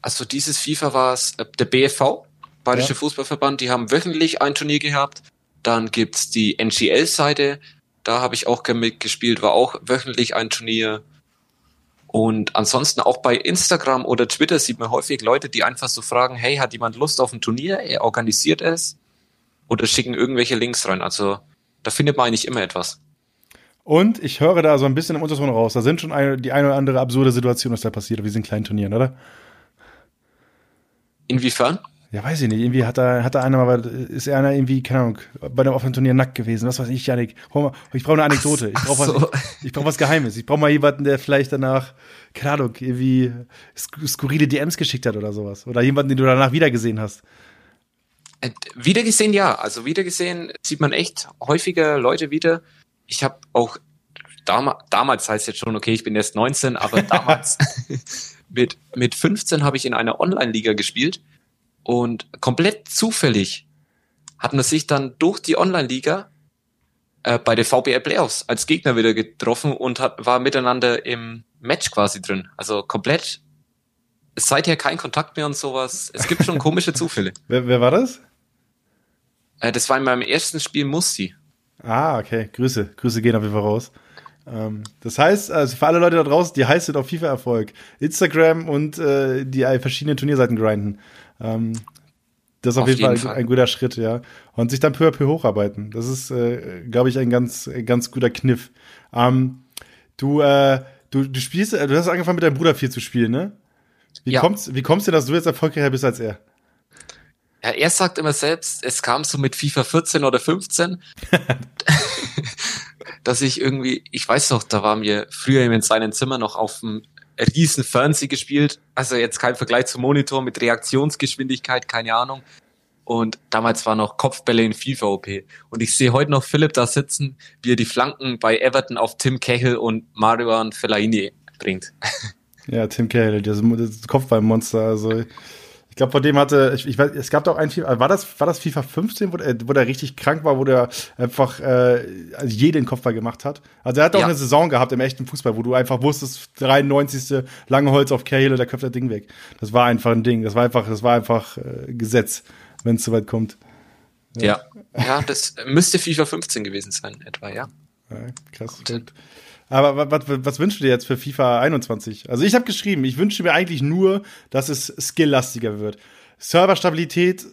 Also dieses FIFA war es, äh, der BFV, Bayerische ja. Fußballverband, die haben wöchentlich ein Turnier gehabt dann gibt's die NGL-Seite, da habe ich auch mitgespielt, war auch wöchentlich ein Turnier. Und ansonsten auch bei Instagram oder Twitter sieht man häufig Leute, die einfach so fragen, hey, hat jemand Lust auf ein Turnier? Er organisiert es oder schicken irgendwelche Links rein. Also da findet man eigentlich immer etwas. Und ich höre da so ein bisschen im Unterton raus. Da sind schon eine, die eine oder andere absurde Situation, was da passiert, wie diesen kleinen Turnieren, oder? Inwiefern? Ja, weiß ich nicht. Irgendwie hat da, hat da einer mal, ist einer irgendwie, keine Ahnung, bei einem offenen Turnier nackt gewesen. Was weiß ich, Janik. Ich brauche eine Anekdote. Ich brauche was, so. ich brauch was Geheimes. Ich brauche mal jemanden, der vielleicht danach, keine Ahnung, irgendwie skurrile DMs geschickt hat oder sowas. Oder jemanden, den du danach wiedergesehen hast. Äh, wiedergesehen, ja. Also wiedergesehen sieht man echt häufiger Leute wieder. Ich habe auch damals, damals heißt jetzt schon, okay, ich bin erst 19, aber damals mit, mit 15 habe ich in einer Online-Liga gespielt und komplett zufällig hat man sich dann durch die Online-Liga äh, bei der VBL Playoffs als Gegner wieder getroffen und hat, war miteinander im Match quasi drin. Also komplett seither kein Kontakt mehr und sowas. Es gibt schon komische Zufälle. wer, wer war das? Äh, das war in meinem ersten Spiel Musti. Ah, okay. Grüße. Grüße gehen auf jeden Fall raus. Ähm, das heißt, also für alle Leute da draußen, die heiß sind auf FIFA-Erfolg, Instagram und äh, die verschiedenen Turnierseiten grinden. Ähm, das ist auf, auf jeden, jeden Fall, Fall, ein guter Schritt, ja. Und sich dann peu à peu hocharbeiten. Das ist, äh, glaube ich, ein ganz, ganz guter Kniff. Ähm, du, äh, du, du spielst, äh, du hast angefangen mit deinem Bruder viel zu spielen, ne? Wie ja. kommst, wie kommst du, dass du jetzt erfolgreicher bist als er? Ja, er sagt immer selbst, es kam so mit FIFA 14 oder 15, dass ich irgendwie, ich weiß noch, da waren wir früher in seinem Zimmer noch auf dem riesen Fernseher gespielt. Also jetzt kein Vergleich zum Monitor mit Reaktionsgeschwindigkeit, keine Ahnung. Und damals war noch Kopfbälle in FIFA OP. Und ich sehe heute noch Philipp da sitzen, wie er die Flanken bei Everton auf Tim Cahill und Marian Fellaini bringt. Ja, Tim das, das Kopfballmonster. Also ich glaube, von dem hatte, ich, ich weiß, es gab doch ein FIFA, war das, war das FIFA 15, wo, wo der richtig krank war, wo der einfach äh, also jeden Kopfball gemacht hat. Also er hat auch ja. eine Saison gehabt im echten Fußball, wo du einfach wusstest, 93. lange Holz auf und der köpft das Ding weg. Das war einfach ein Ding. Das war einfach, das war einfach äh, Gesetz, wenn es soweit kommt. Ja. ja. ja, das müsste FIFA 15 gewesen sein, etwa, ja. ja krass. Gut. Aber was, was wünschst du dir jetzt für FIFA 21? Also ich habe geschrieben, ich wünsche mir eigentlich nur, dass es skilllastiger wird. Serverstabilität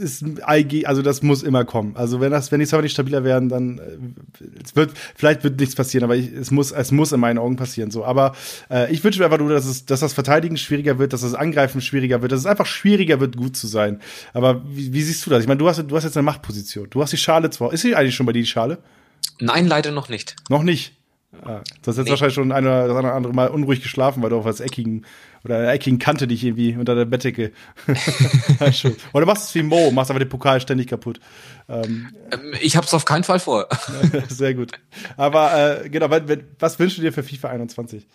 ist also das muss immer kommen. Also wenn das, wenn die Server nicht stabiler werden, dann äh, es wird vielleicht wird nichts passieren, aber ich, es muss es muss in meinen Augen passieren so. Aber äh, ich wünsche mir einfach nur, dass es dass das Verteidigen schwieriger wird, dass das Angreifen schwieriger wird, dass es einfach schwieriger wird, gut zu sein. Aber wie, wie siehst du das? Ich meine, du hast du hast jetzt eine Machtposition. Du hast die Schale zwar. Ist sie eigentlich schon bei dir die Schale? Nein, leider noch nicht. Noch nicht. Ah, du hast jetzt nee. wahrscheinlich schon ein oder andere Mal unruhig geschlafen, weil du auf was eckigen oder einer eckigen Kante dich irgendwie unter der Bettdecke. oder machst es wie Mo, machst aber den Pokal ständig kaputt. Ähm, ähm ich hab's auf keinen Fall vor. Sehr gut. Aber äh, genau, was wünschst du dir für FIFA 21?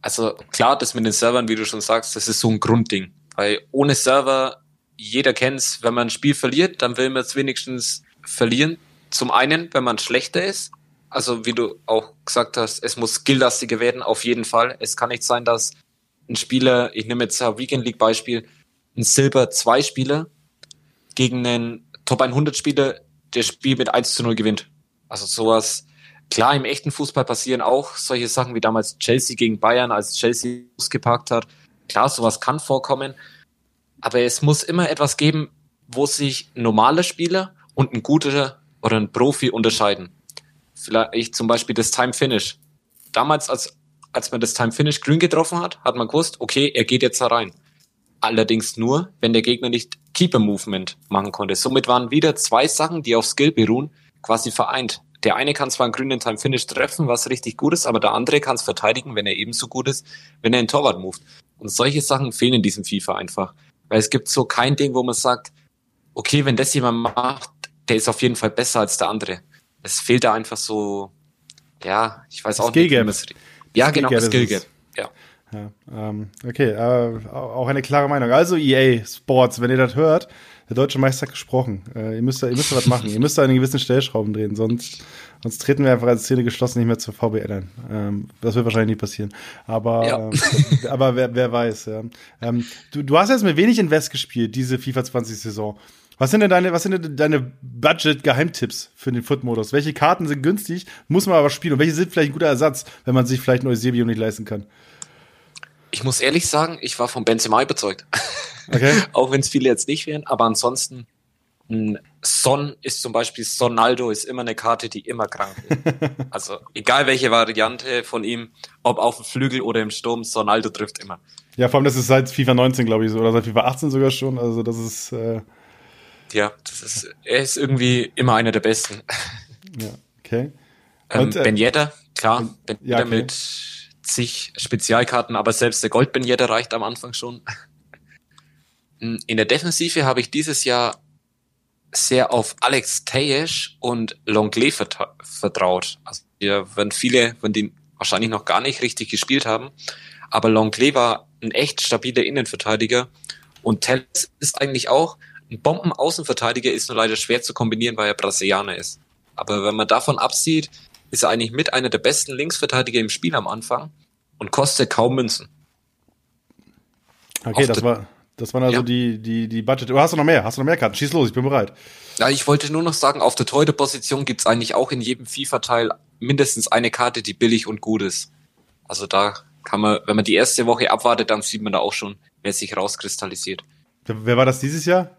Also klar, das mit den Servern, wie du schon sagst, das ist so ein Grundding. Weil ohne Server, jeder kennt's, wenn man ein Spiel verliert, dann will man es wenigstens verlieren. Zum einen, wenn man schlechter ist also wie du auch gesagt hast, es muss skilllastiger werden, auf jeden Fall. Es kann nicht sein, dass ein Spieler, ich nehme jetzt ein Weekend League Beispiel, ein Silber 2 Spieler gegen einen Top 100 Spieler, der Spiel mit 1 zu 0 gewinnt. Also sowas, klar, im echten Fußball passieren auch solche Sachen wie damals Chelsea gegen Bayern, als Chelsea ausgeparkt hat. Klar, sowas kann vorkommen. Aber es muss immer etwas geben, wo sich normale Spieler und ein guter oder ein Profi unterscheiden vielleicht zum Beispiel das Time Finish. Damals, als, als man das Time Finish grün getroffen hat, hat man gewusst, okay, er geht jetzt da rein. Allerdings nur, wenn der Gegner nicht Keeper Movement machen konnte. Somit waren wieder zwei Sachen, die auf Skill beruhen, quasi vereint. Der eine kann zwar einen grünen Time Finish treffen, was richtig gut ist, aber der andere kann es verteidigen, wenn er ebenso gut ist, wenn er einen Torwart moved. Und solche Sachen fehlen in diesem FIFA einfach. Weil es gibt so kein Ding, wo man sagt, okay, wenn das jemand macht, der ist auf jeden Fall besser als der andere es fehlt da einfach so, ja, ich weiß auch Skill nicht. Gap. Ja, Skill genau, Gap Skill Gap. Ja. Ja, ähm, okay, äh, auch eine klare Meinung. Also EA Sports, wenn ihr das hört, der deutsche Meister hat gesprochen. Äh, ihr müsst da, ihr müsst da was machen. ihr müsst da einen gewissen Stellschrauben drehen, sonst, sonst treten wir einfach als Szene geschlossen nicht mehr zur VBL ein. Ähm, das wird wahrscheinlich nie passieren. Aber, ja. ähm, aber wer, wer weiß, ja. Ähm, du, du hast jetzt mit wenig Invest gespielt, diese FIFA 20 Saison. Was sind denn deine, was sind denn deine Budget-Geheimtipps für den Foot-Modus? Welche Karten sind günstig, muss man aber spielen? Und welche sind vielleicht ein guter Ersatz, wenn man sich vielleicht ein Eusebio nicht leisten kann? Ich muss ehrlich sagen, ich war von Benzema überzeugt. Okay. Auch wenn es viele jetzt nicht wären, aber ansonsten Son ist zum Beispiel, Sonaldo ist immer eine Karte, die immer krank ist. also egal welche Variante von ihm, ob auf dem Flügel oder im Sturm, Sonaldo trifft immer. Ja, vor allem das ist seit FIFA 19, glaube ich, so, oder seit FIFA 18 sogar schon. Also das ist. Äh ja, das ist, er ist irgendwie immer einer der Besten. Ja, okay. Ähm, Und, ähm, Ben Yedder, klar, Ben ja, okay. mit zig Spezialkarten, aber selbst der Gold Ben Yedder reicht am Anfang schon. In der Defensive habe ich dieses Jahr sehr auf Alex Tejesch und Longley vertraut. Also hier werden viele, wenn die wahrscheinlich noch gar nicht richtig gespielt haben, aber Longley war ein echt stabiler Innenverteidiger und Telles ist eigentlich auch ein Bombenaußenverteidiger, ist nur leider schwer zu kombinieren, weil er Brasilianer ist. Aber wenn man davon absieht, ist er eigentlich mit einer der besten Linksverteidiger im Spiel am Anfang und kostet kaum Münzen. Okay, das war, das waren also ja. die, die, die Budget. Oder hast du noch mehr? Hast du noch mehr Karten? Schieß los, ich bin bereit. Ja, ich wollte nur noch sagen, auf der Teute-Position gibt's eigentlich auch in jedem FIFA-Teil mindestens eine Karte, die billig und gut ist. Also da kann man, wenn man die erste Woche abwartet, dann sieht man da auch schon, wer sich rauskristallisiert. Wer war das dieses Jahr?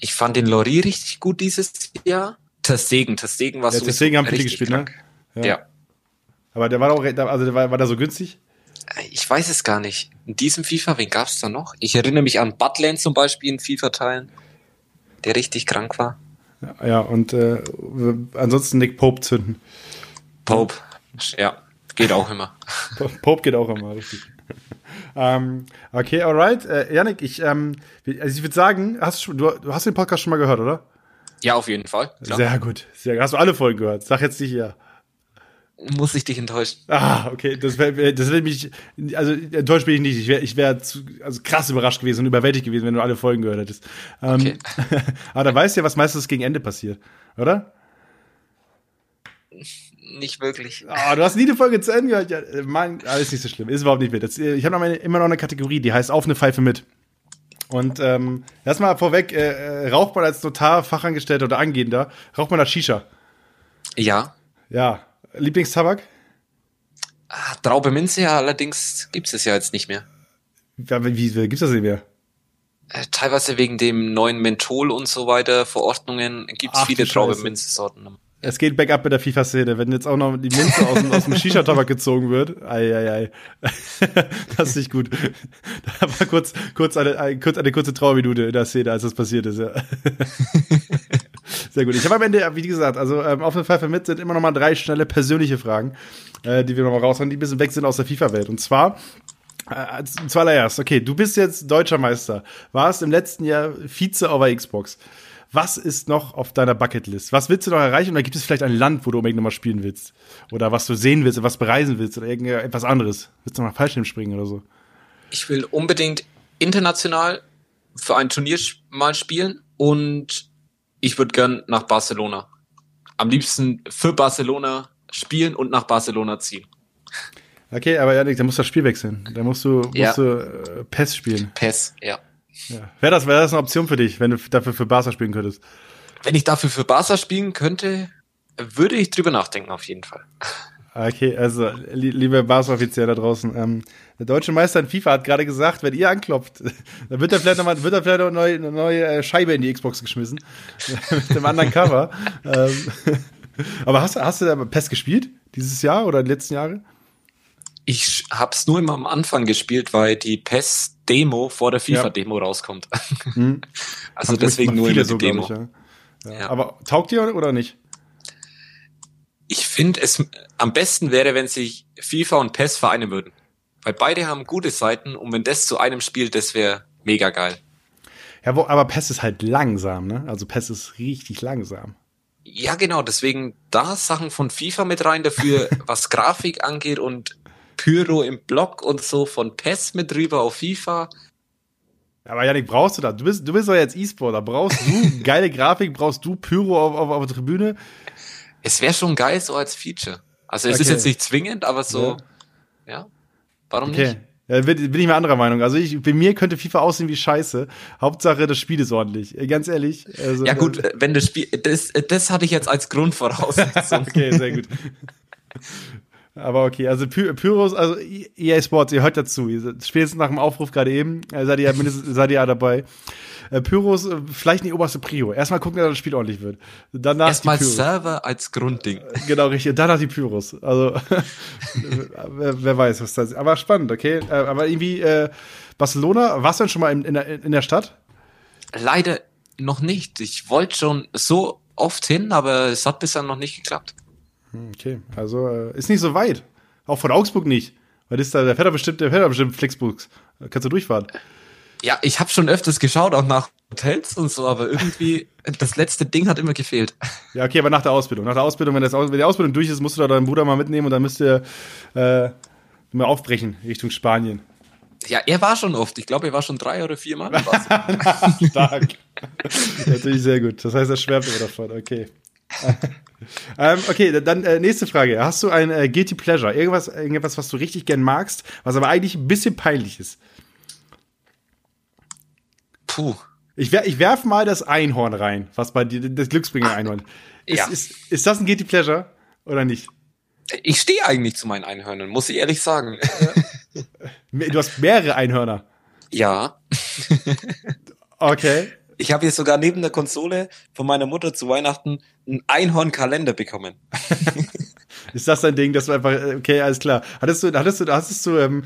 Ich fand den Lori richtig gut dieses Jahr. Testegen, Testegen war ja, so. Testegen haben viele gespielt, ne? Ja. ja. Aber der war doch, also der war, war der so günstig? Ich weiß es gar nicht. In diesem FIFA, wen gab es da noch? Ich erinnere mich an Butland zum Beispiel in FIFA-Teilen, der richtig krank war. Ja, ja und äh, ansonsten Nick Pope zünden. Pope, ja, geht auch immer. Pope geht auch immer, richtig. ähm, okay, alright. Äh, Janik, ich, ähm, also ich würde sagen, hast du, du hast den Podcast schon mal gehört, oder? Ja, auf jeden Fall. Klar. Sehr gut. Sehr, hast du alle Folgen gehört? Sag jetzt nicht ja muss ich dich enttäuschen. Ah, okay, das wäre das wär mich, also enttäuscht bin ich nicht. Ich wäre ich wär also krass überrascht gewesen und überwältigt gewesen, wenn du alle Folgen gehört hättest. Ähm, okay. aber da weißt du ja, was meistens gegen Ende passiert, oder? Nicht wirklich. Ah, du hast nie eine Folge zu Ende gehört. Ja, mein, alles nicht so schlimm. Ist überhaupt nicht mit. ich habe immer noch eine Kategorie, die heißt Auf eine Pfeife mit. Und ähm, erstmal vorweg, äh, äh, raucht man als Notar-Fachangestellter oder Angehender, raucht man das Shisha? Ja. Ja, Lieblingstabak? Ah, Traube Minze, ja, allerdings gibt es ja jetzt nicht mehr. Ja, wie, wie gibt's das nicht mehr? Äh, teilweise wegen dem neuen Menthol und so weiter, Verordnungen, gibt es viele Traube Minze-Sorten. Es geht bergab mit der FIFA-Szene. Wenn jetzt auch noch die Minze aus, dem, aus dem Shisha-Tabak gezogen wird, ei, ei, ei. das ist nicht gut. Da war kurz, kurz, eine, eine, kurz eine kurze Trauerminute in der Szene, als das passiert ist, ja. Sehr gut. Ich habe am Ende, wie gesagt, also ähm, auf Fall mit sind immer noch mal drei schnelle persönliche Fragen, äh, die wir noch mal raushauen, die ein bisschen weg sind aus der FIFA-Welt. Und zwar, äh, zuallererst, okay, du bist jetzt deutscher Meister, warst im letzten Jahr Vize auf der Xbox. Was ist noch auf deiner Bucketlist? Was willst du noch erreichen? Oder gibt es vielleicht ein Land, wo du unbedingt nochmal spielen willst? Oder was du sehen willst, oder was bereisen willst oder irgendetwas anderes? Willst du noch mal Fallschirm springen oder so? Ich will unbedingt international für ein Turnier mal spielen und ich würde gern nach Barcelona. Am liebsten für Barcelona spielen und nach Barcelona ziehen. Okay, aber Janik, da musst du das Spiel wechseln. Da musst du, musst ja. du äh, PES spielen. PES, ja. Ja. Wäre das, wär das eine Option für dich, wenn du dafür für Barca spielen könntest? Wenn ich dafür für Barca spielen könnte, würde ich drüber nachdenken, auf jeden Fall. Okay, also li liebe Barca-Offizier da draußen, ähm, der deutsche Meister in FIFA hat gerade gesagt, wenn ihr anklopft, dann wird er vielleicht nochmal, wird vielleicht noch eine neue, eine neue äh, Scheibe in die Xbox geschmissen. mit dem anderen Cover. ähm, aber hast, hast du da PES gespielt? Dieses Jahr oder die letzten Jahre? Ich hab's nur immer am Anfang gespielt, weil die PES-Demo vor der FIFA-Demo ja. rauskommt. Hm. Also Ach, deswegen nur in der so, Demo. Ich. Ja. Aber taugt ihr oder nicht? Ich finde es am besten wäre, wenn sich FIFA und PES vereinen würden. Weil beide haben gute Seiten und wenn das zu einem spielt, das wäre mega geil. Ja, wo, aber PES ist halt langsam, ne? Also PES ist richtig langsam. Ja, genau, deswegen da Sachen von FIFA mit rein dafür, was Grafik angeht und Pyro im Block und so von PES mit drüber auf FIFA. Aber Janik, brauchst du das? Du bist, du bist doch jetzt E-Sportler. Brauchst du geile Grafik? Brauchst du Pyro auf, auf, auf der Tribüne? Es wäre schon geil so als Feature. Also es okay. ist jetzt nicht zwingend, aber so, ja. ja. Warum okay. nicht? Bin, bin ich mal anderer Meinung. Also ich, bei mir könnte FIFA aussehen wie Scheiße. Hauptsache, das Spiel ist ordentlich. Ganz ehrlich. Also, ja gut, äh, wenn das Spiel, das, das hatte ich jetzt als Grundvoraussetzung. okay, sehr gut. Aber okay, also Py Pyros, also EA Sports, ihr hört dazu. Spätestens nach dem Aufruf gerade eben, äh, seid ihr ja mindestens seid ihr ja dabei. äh, Pyros äh, vielleicht nicht oberste Prio. Erstmal gucken, dass das Spiel ordentlich wird. Danach Erstmal Server als Grundding. Genau, richtig. Danach die Pyros. Also, wer, wer, weiß, was das ist. Aber spannend, okay. Aber irgendwie, äh, Barcelona, warst du denn schon mal in, in, der, in der Stadt? Leider noch nicht. Ich wollte schon so oft hin, aber es hat bisher noch nicht geklappt. Hm, okay, also äh, ist nicht so weit. Auch von Augsburg nicht. Weil ist da, der fährt da bestimmt, der fährt da bestimmt Flixbus. Kannst du durchfahren. Ja, ich habe schon öfters geschaut, auch nach Hotels und so, aber irgendwie das letzte Ding hat immer gefehlt. Ja, okay, aber nach der Ausbildung. Nach der Ausbildung, wenn, das, wenn die Ausbildung durch ist, musst du da deinen Bruder mal mitnehmen und dann müsst ihr äh, mal aufbrechen Richtung Spanien. Ja, er war schon oft. Ich glaube, er war schon drei oder vier Mal. Stark. Natürlich sehr gut. Das heißt, er schwärmt immer davon. Okay. ähm, okay, dann äh, nächste Frage. Hast du ein äh, Guilty Pleasure? Irgendwas, irgendwas, was du richtig gern magst, was aber eigentlich ein bisschen peinlich ist? Puh. Ich, wer, ich werf mal das Einhorn rein, was bei dir, das Glücksbringer-Einhorn. Ist, ja. ist, ist das ein Guilty Pleasure oder nicht? Ich stehe eigentlich zu meinen Einhörnern, muss ich ehrlich sagen. Du hast mehrere Einhörner. Ja. okay. Ich habe hier sogar neben der Konsole von meiner Mutter zu Weihnachten einen Einhornkalender bekommen. Ist das dein Ding, dass du einfach, okay, alles klar. Hattest du, hattest du, hattest du, ähm,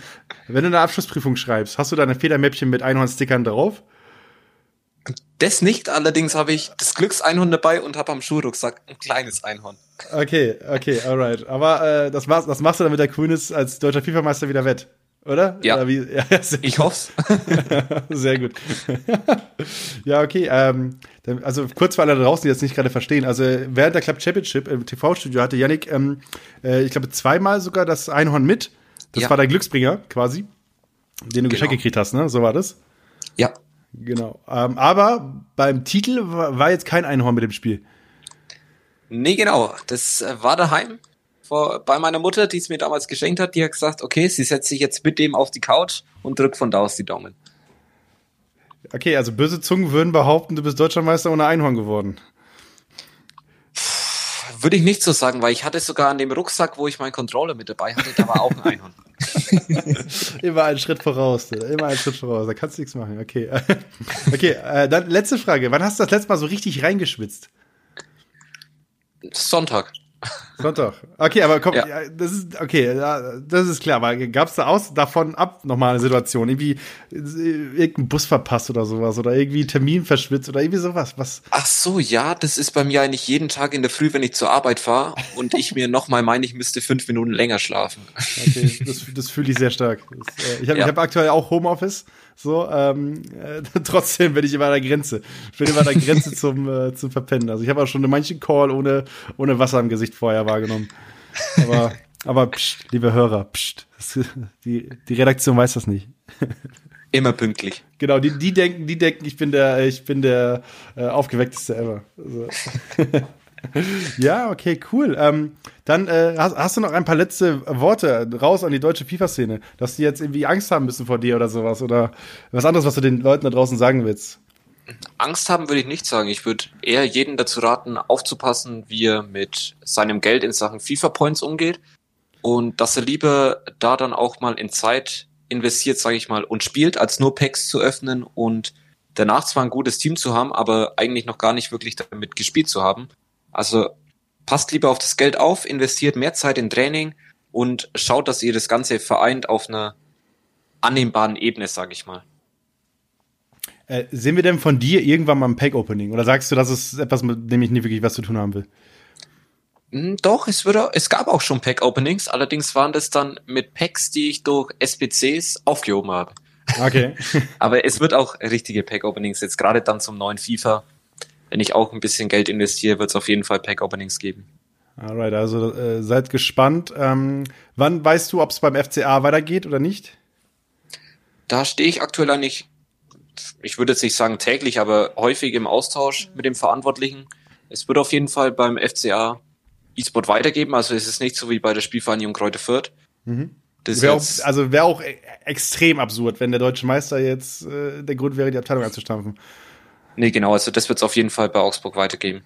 wenn du eine Abschlussprüfung schreibst, hast du da ein Federmäppchen mit Einhornstickern drauf? Das nicht, allerdings habe ich das Glückseinhorn dabei und habe am Schulrucksack ein kleines Einhorn. Okay, okay, alright. Aber äh, das, machst, das machst du, damit der Grün ist als deutscher FIFA-Meister wieder wett, oder? Ja. Oder ja ich hoff's. sehr gut. ja, okay. Ähm, also kurz für alle draußen, die jetzt nicht gerade verstehen. Also während der Club Championship im TV-Studio hatte Yannick, ähm, äh, ich glaube, zweimal sogar das Einhorn mit. Das ja. war dein Glücksbringer quasi, den du genau. geschenkt gekriegt hast, ne? So war das? Ja. Genau. Ähm, aber beim Titel war jetzt kein Einhorn mit dem Spiel. Nee, genau. Das äh, war daheim vor, bei meiner Mutter, die es mir damals geschenkt hat. Die hat gesagt, okay, sie setzt sich jetzt mit dem auf die Couch und drückt von da aus die Daumen. Okay, also böse Zungen würden behaupten, du bist Deutscher Meister ohne Einhorn geworden. Würde ich nicht so sagen, weil ich hatte sogar an dem Rucksack, wo ich meinen Controller mit dabei hatte, da war auch ein Einhorn. immer einen Schritt voraus, immer einen Schritt voraus. Da kannst du nichts machen. Okay, okay. Äh, dann letzte Frage: Wann hast du das letzte Mal so richtig reingeschwitzt? Sonntag. Sonntag. Okay, aber komm, ja. das ist okay, das ist klar. Aber gab es da aus davon ab nochmal eine Situation, irgendwie irgendeinen Bus verpasst oder sowas oder irgendwie Termin verschwitzt oder irgendwie sowas? Was? Ach so, ja, das ist bei mir eigentlich jeden Tag in der Früh, wenn ich zur Arbeit fahre und ich mir nochmal meine, ich müsste fünf Minuten länger schlafen. Okay, das, das fühle ich sehr stark. Das, äh, ich habe ja. hab aktuell auch Homeoffice. So, ähm, äh, trotzdem bin ich immer an der Grenze. Ich bin immer an der Grenze zum, äh, zum Verpennen. Also ich habe auch schon manchen Call ohne, ohne Wasser im Gesicht vorher wahrgenommen. Aber, aber pst, liebe Hörer, pst, das, die, die Redaktion weiß das nicht. Immer pünktlich. Genau, die, die denken, die denken, ich bin der, ich bin der äh, aufgeweckteste ever. Also. Ja, okay, cool. Ähm, dann äh, hast, hast, du noch ein paar letzte Worte raus an die deutsche FIFA-Szene, dass die jetzt irgendwie Angst haben müssen vor dir oder sowas oder was anderes, was du den Leuten da draußen sagen willst? Angst haben würde ich nicht sagen. Ich würde eher jeden dazu raten, aufzupassen, wie er mit seinem Geld in Sachen FIFA-Points umgeht und dass er lieber da dann auch mal in Zeit investiert, sage ich mal, und spielt, als nur Packs zu öffnen und danach zwar ein gutes Team zu haben, aber eigentlich noch gar nicht wirklich damit gespielt zu haben. Also passt lieber auf das Geld auf, investiert mehr Zeit in Training und schaut, dass ihr das Ganze vereint auf einer annehmbaren Ebene, sage ich mal. Äh, sehen wir denn von dir irgendwann mal ein Pack-Opening? Oder sagst du, das ist etwas, mit dem ich nie wirklich was zu tun haben will? Hm, doch, es, würde, es gab auch schon Pack-Openings, allerdings waren das dann mit Packs, die ich durch SPCs aufgehoben habe. Okay. Aber es wird auch richtige Pack-Openings, jetzt gerade dann zum neuen FIFA wenn ich auch ein bisschen Geld investiere, wird es auf jeden Fall Pack-Openings geben. Alright, also äh, seid gespannt. Ähm, wann weißt du, ob es beim FCA weitergeht oder nicht? Da stehe ich aktuell eigentlich, ich würde jetzt nicht sagen täglich, aber häufig im Austausch mit dem Verantwortlichen. Es wird auf jeden Fall beim FCA E-Sport weitergeben, also es ist nicht so wie bei der Spielvereinigung Kräuter Fürth. Mhm. Wär auch, also wäre auch e-, extrem absurd, wenn der deutsche Meister jetzt äh, der Grund wäre, die Abteilung anzustampfen. Nee, genau, also das wird es auf jeden Fall bei Augsburg weitergeben.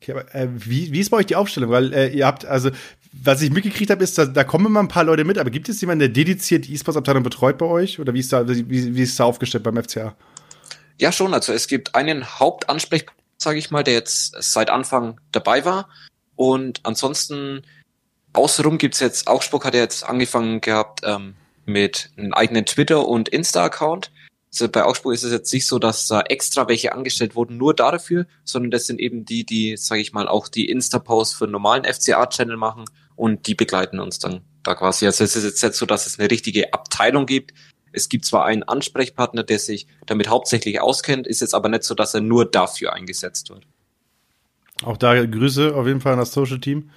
Okay, aber äh, wie, wie ist bei euch die Aufstellung? Weil äh, ihr habt, also, was ich mitgekriegt habe, ist, da, da kommen immer ein paar Leute mit, aber gibt es jemanden, der dediziert die E-Sports-Abteilung betreut bei euch? Oder wie ist da, wie, wie ist da aufgestellt beim FCA? Ja, schon. Also es gibt einen Hauptansprechpartner, sage ich mal, der jetzt seit Anfang dabei war. Und ansonsten außenrum gibt's jetzt, Augsburg hat ja jetzt angefangen gehabt ähm, mit einem eigenen Twitter- und Insta-Account. Also bei Augsburg ist es jetzt nicht so, dass da extra welche angestellt wurden, nur dafür, sondern das sind eben die, die, sage ich mal, auch die Insta-Posts für einen normalen FCA-Channel machen und die begleiten uns dann da quasi. Also es ist jetzt nicht so, dass es eine richtige Abteilung gibt. Es gibt zwar einen Ansprechpartner, der sich damit hauptsächlich auskennt, ist jetzt aber nicht so, dass er nur dafür eingesetzt wird. Auch da Grüße auf jeden Fall an das Social Team.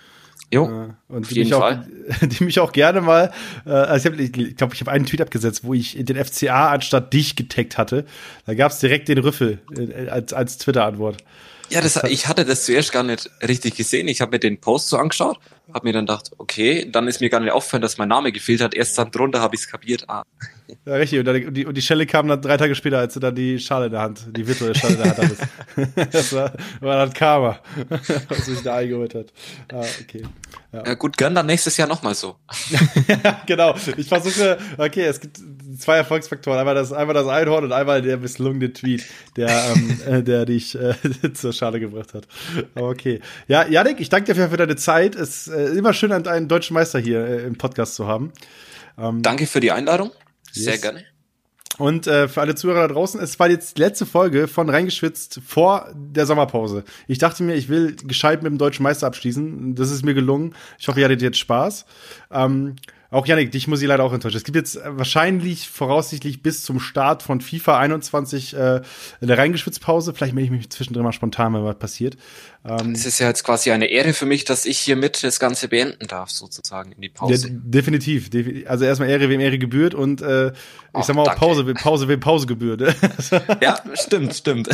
Jo, äh, und die mich, auch, die mich auch gerne mal, äh, also ich glaube, ich, glaub, ich habe einen Tweet abgesetzt, wo ich den FCA anstatt dich getaggt hatte. Da gab es direkt den Rüffel äh, als, als Twitter-Antwort. Ja, das, ich hatte das zuerst gar nicht richtig gesehen. Ich habe mir den Post so angeschaut, habe mir dann gedacht, okay, dann ist mir gar nicht aufgefallen, dass mein Name gefehlt hat. Erst dann drunter habe ich es kapiert. Ah. Ja, richtig. Und, dann, und, die, und die Schelle kam dann drei Tage später, als du dann die Schale in der Hand, die virtuelle Schale in der Hand hattest. das war, war dann Karma, was sich da eingeholt hat. Ah, okay. Ja. ja gut, gönn dann nächstes Jahr nochmal so. ja, genau. Ich versuche, okay, es gibt zwei Erfolgsfaktoren. Einmal das, einmal das Einhorn und einmal der misslungene Tweet, der, ähm, äh, der dich äh, zur Schale gebracht hat. Aber okay. Ja, Janik, ich danke dir für deine Zeit. Es ist äh, immer schön, einen deutschen Meister hier äh, im Podcast zu haben. Ähm, danke für die Einladung. Sehr yes. gerne. Und äh, für alle Zuhörer da draußen, es war jetzt die letzte Folge von Reingeschwitzt vor der Sommerpause. Ich dachte mir, ich will gescheit mit dem deutschen Meister abschließen. Das ist mir gelungen. Ich hoffe, ihr hattet jetzt Spaß. Ähm, auch Janik, dich muss ich leider auch enttäuschen. Es gibt jetzt äh, wahrscheinlich voraussichtlich bis zum Start von FIFA 21 äh, eine Reingeschwitzpause. Vielleicht melde ich mich zwischendrin mal spontan, wenn was passiert. Ähm, es ist ja jetzt quasi eine Ehre für mich, dass ich hier mit das Ganze beenden darf, sozusagen in die Pause. Ja, definitiv. Also erstmal Ehre, wem Ehre gebührt und äh, ich Ach, sag mal auch Pause, Pause, wem Pause gebührt. ja, stimmt, stimmt.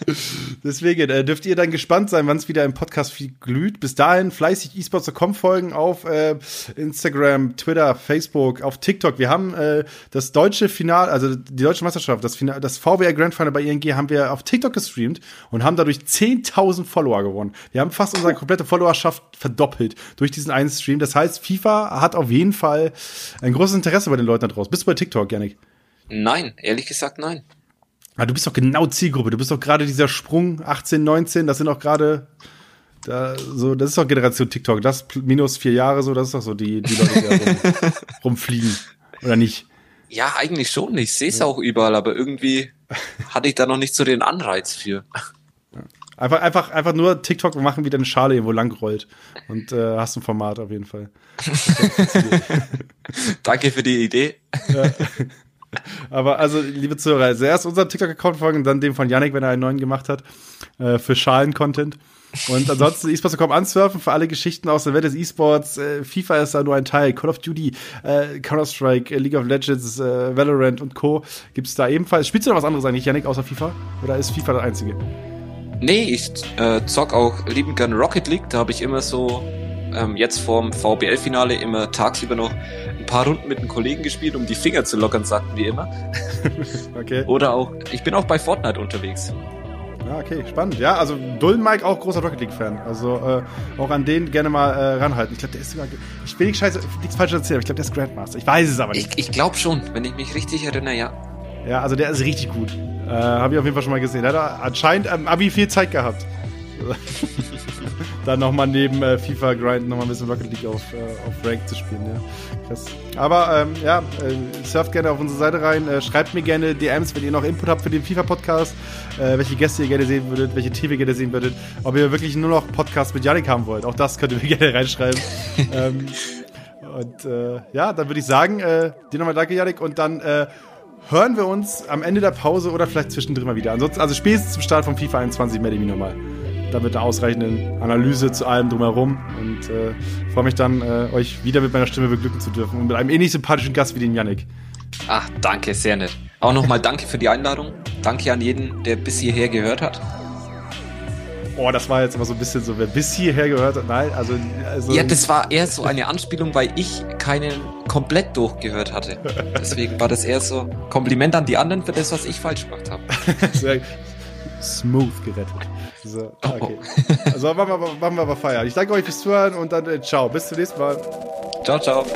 Deswegen äh, dürft ihr dann gespannt sein, wann es wieder im Podcast viel glüht. Bis dahin fleißig esports.com folgen auf äh, Instagram, Twitter, Facebook, auf TikTok. Wir haben äh, das deutsche Final, also die deutsche Meisterschaft, das, Final, das VWR Grand Final bei ING haben wir auf TikTok gestreamt und haben dadurch 10.000 Follower gewonnen. Wir haben fast unsere komplette Followerschaft verdoppelt durch diesen einen Stream. Das heißt, FIFA hat auf jeden Fall ein großes Interesse bei den Leuten da draußen. Bist du bei TikTok, Janik? Nein, ehrlich gesagt nein. Ah, du bist doch genau Zielgruppe. Du bist doch gerade dieser Sprung 18, 19. Das sind doch gerade da, so, das ist doch Generation TikTok. Das minus vier Jahre so, das ist doch so die, die Leute, die da rum, rumfliegen. Oder nicht? Ja, eigentlich schon. Ich sehe es ja. auch überall, aber irgendwie hatte ich da noch nicht so den Anreiz für. Einfach, einfach, einfach nur TikTok machen, wie deine Schale irgendwo lang rollt. Und äh, hast ein Format auf jeden Fall. Danke für die Idee. Ja. Aber also, liebe Zuhörer, also erst unserem TikTok-Account folgen, dann dem von Yannick, wenn er einen neuen gemacht hat, äh, für Schalen-Content. Und ansonsten eSports.com ansurfen für alle Geschichten aus der Welt des E-Sports. Äh, FIFA ist da nur ein Teil. Call of Duty, äh, Counter-Strike, äh, League of Legends, äh, Valorant und Co. gibt's da ebenfalls. Spielst du noch was anderes eigentlich, Yannick, außer FIFA? Oder ist FIFA das einzige? Nee, ich äh, zock auch lieben gern Rocket League. Da habe ich immer so ähm, jetzt vorm VBL-Finale immer tagsüber noch ein paar Runden mit einem Kollegen gespielt, um die Finger zu lockern, sagten wir immer. okay. Oder auch, ich bin auch bei Fortnite unterwegs. Ja, okay, spannend. Ja, also Dullen Mike auch großer Rocket League-Fan. Also äh, auch an den gerne mal äh, ranhalten. Ich glaube, der ist sogar. Ich will nicht scheiße, nichts falsch erzählen, aber ich glaube, der ist Grandmaster. Ich weiß es aber nicht. Ich, ich glaube schon, wenn ich mich richtig erinnere, ja. Ja, also der ist richtig gut. Äh, Habe ich auf jeden Fall schon mal gesehen. Der hat anscheinend am Abi viel Zeit gehabt. Dann nochmal neben äh, FIFA Grind nochmal ein bisschen Rocket League auf, äh, auf Rank zu spielen, ja. Krass. Aber ähm, ja, äh, surft gerne auf unsere Seite rein. Äh, schreibt mir gerne DMs, wenn ihr noch Input habt für den FIFA-Podcast, äh, welche Gäste ihr gerne sehen würdet, welche Themen ihr gerne sehen würdet, ob ihr wirklich nur noch Podcasts mit Janik haben wollt. Auch das könnt ihr mir gerne reinschreiben. ähm, und äh, ja, dann würde ich sagen, äh, dir nochmal danke, Janik, und dann äh, hören wir uns am Ende der Pause oder vielleicht zwischendrin mal wieder. Ansonsten, also spätestens zum Start von FIFA 21 melde ich mich nochmal. Da mit einer ausreichenden Analyse zu allem drumherum. Und äh, freue mich dann, äh, euch wieder mit meiner Stimme beglücken zu dürfen. Und mit einem ähnlich sympathischen Gast wie den Yannick. Ach, danke, sehr nett. Auch nochmal danke für die Einladung. Danke an jeden, der bis hierher gehört hat. Oh, das war jetzt aber so ein bisschen so, wer bis hierher gehört hat. Nein, also, also. Ja, das war eher so eine Anspielung, weil ich keinen komplett durchgehört hatte. Deswegen war das eher so Kompliment an die anderen für das, was ich falsch gemacht habe. Sehr smooth gerettet. So, oh. okay. Also machen wir, machen wir aber Feier. Ich danke euch fürs Zuhören und dann äh, ciao. Bis zum nächsten Mal. Ciao, ciao.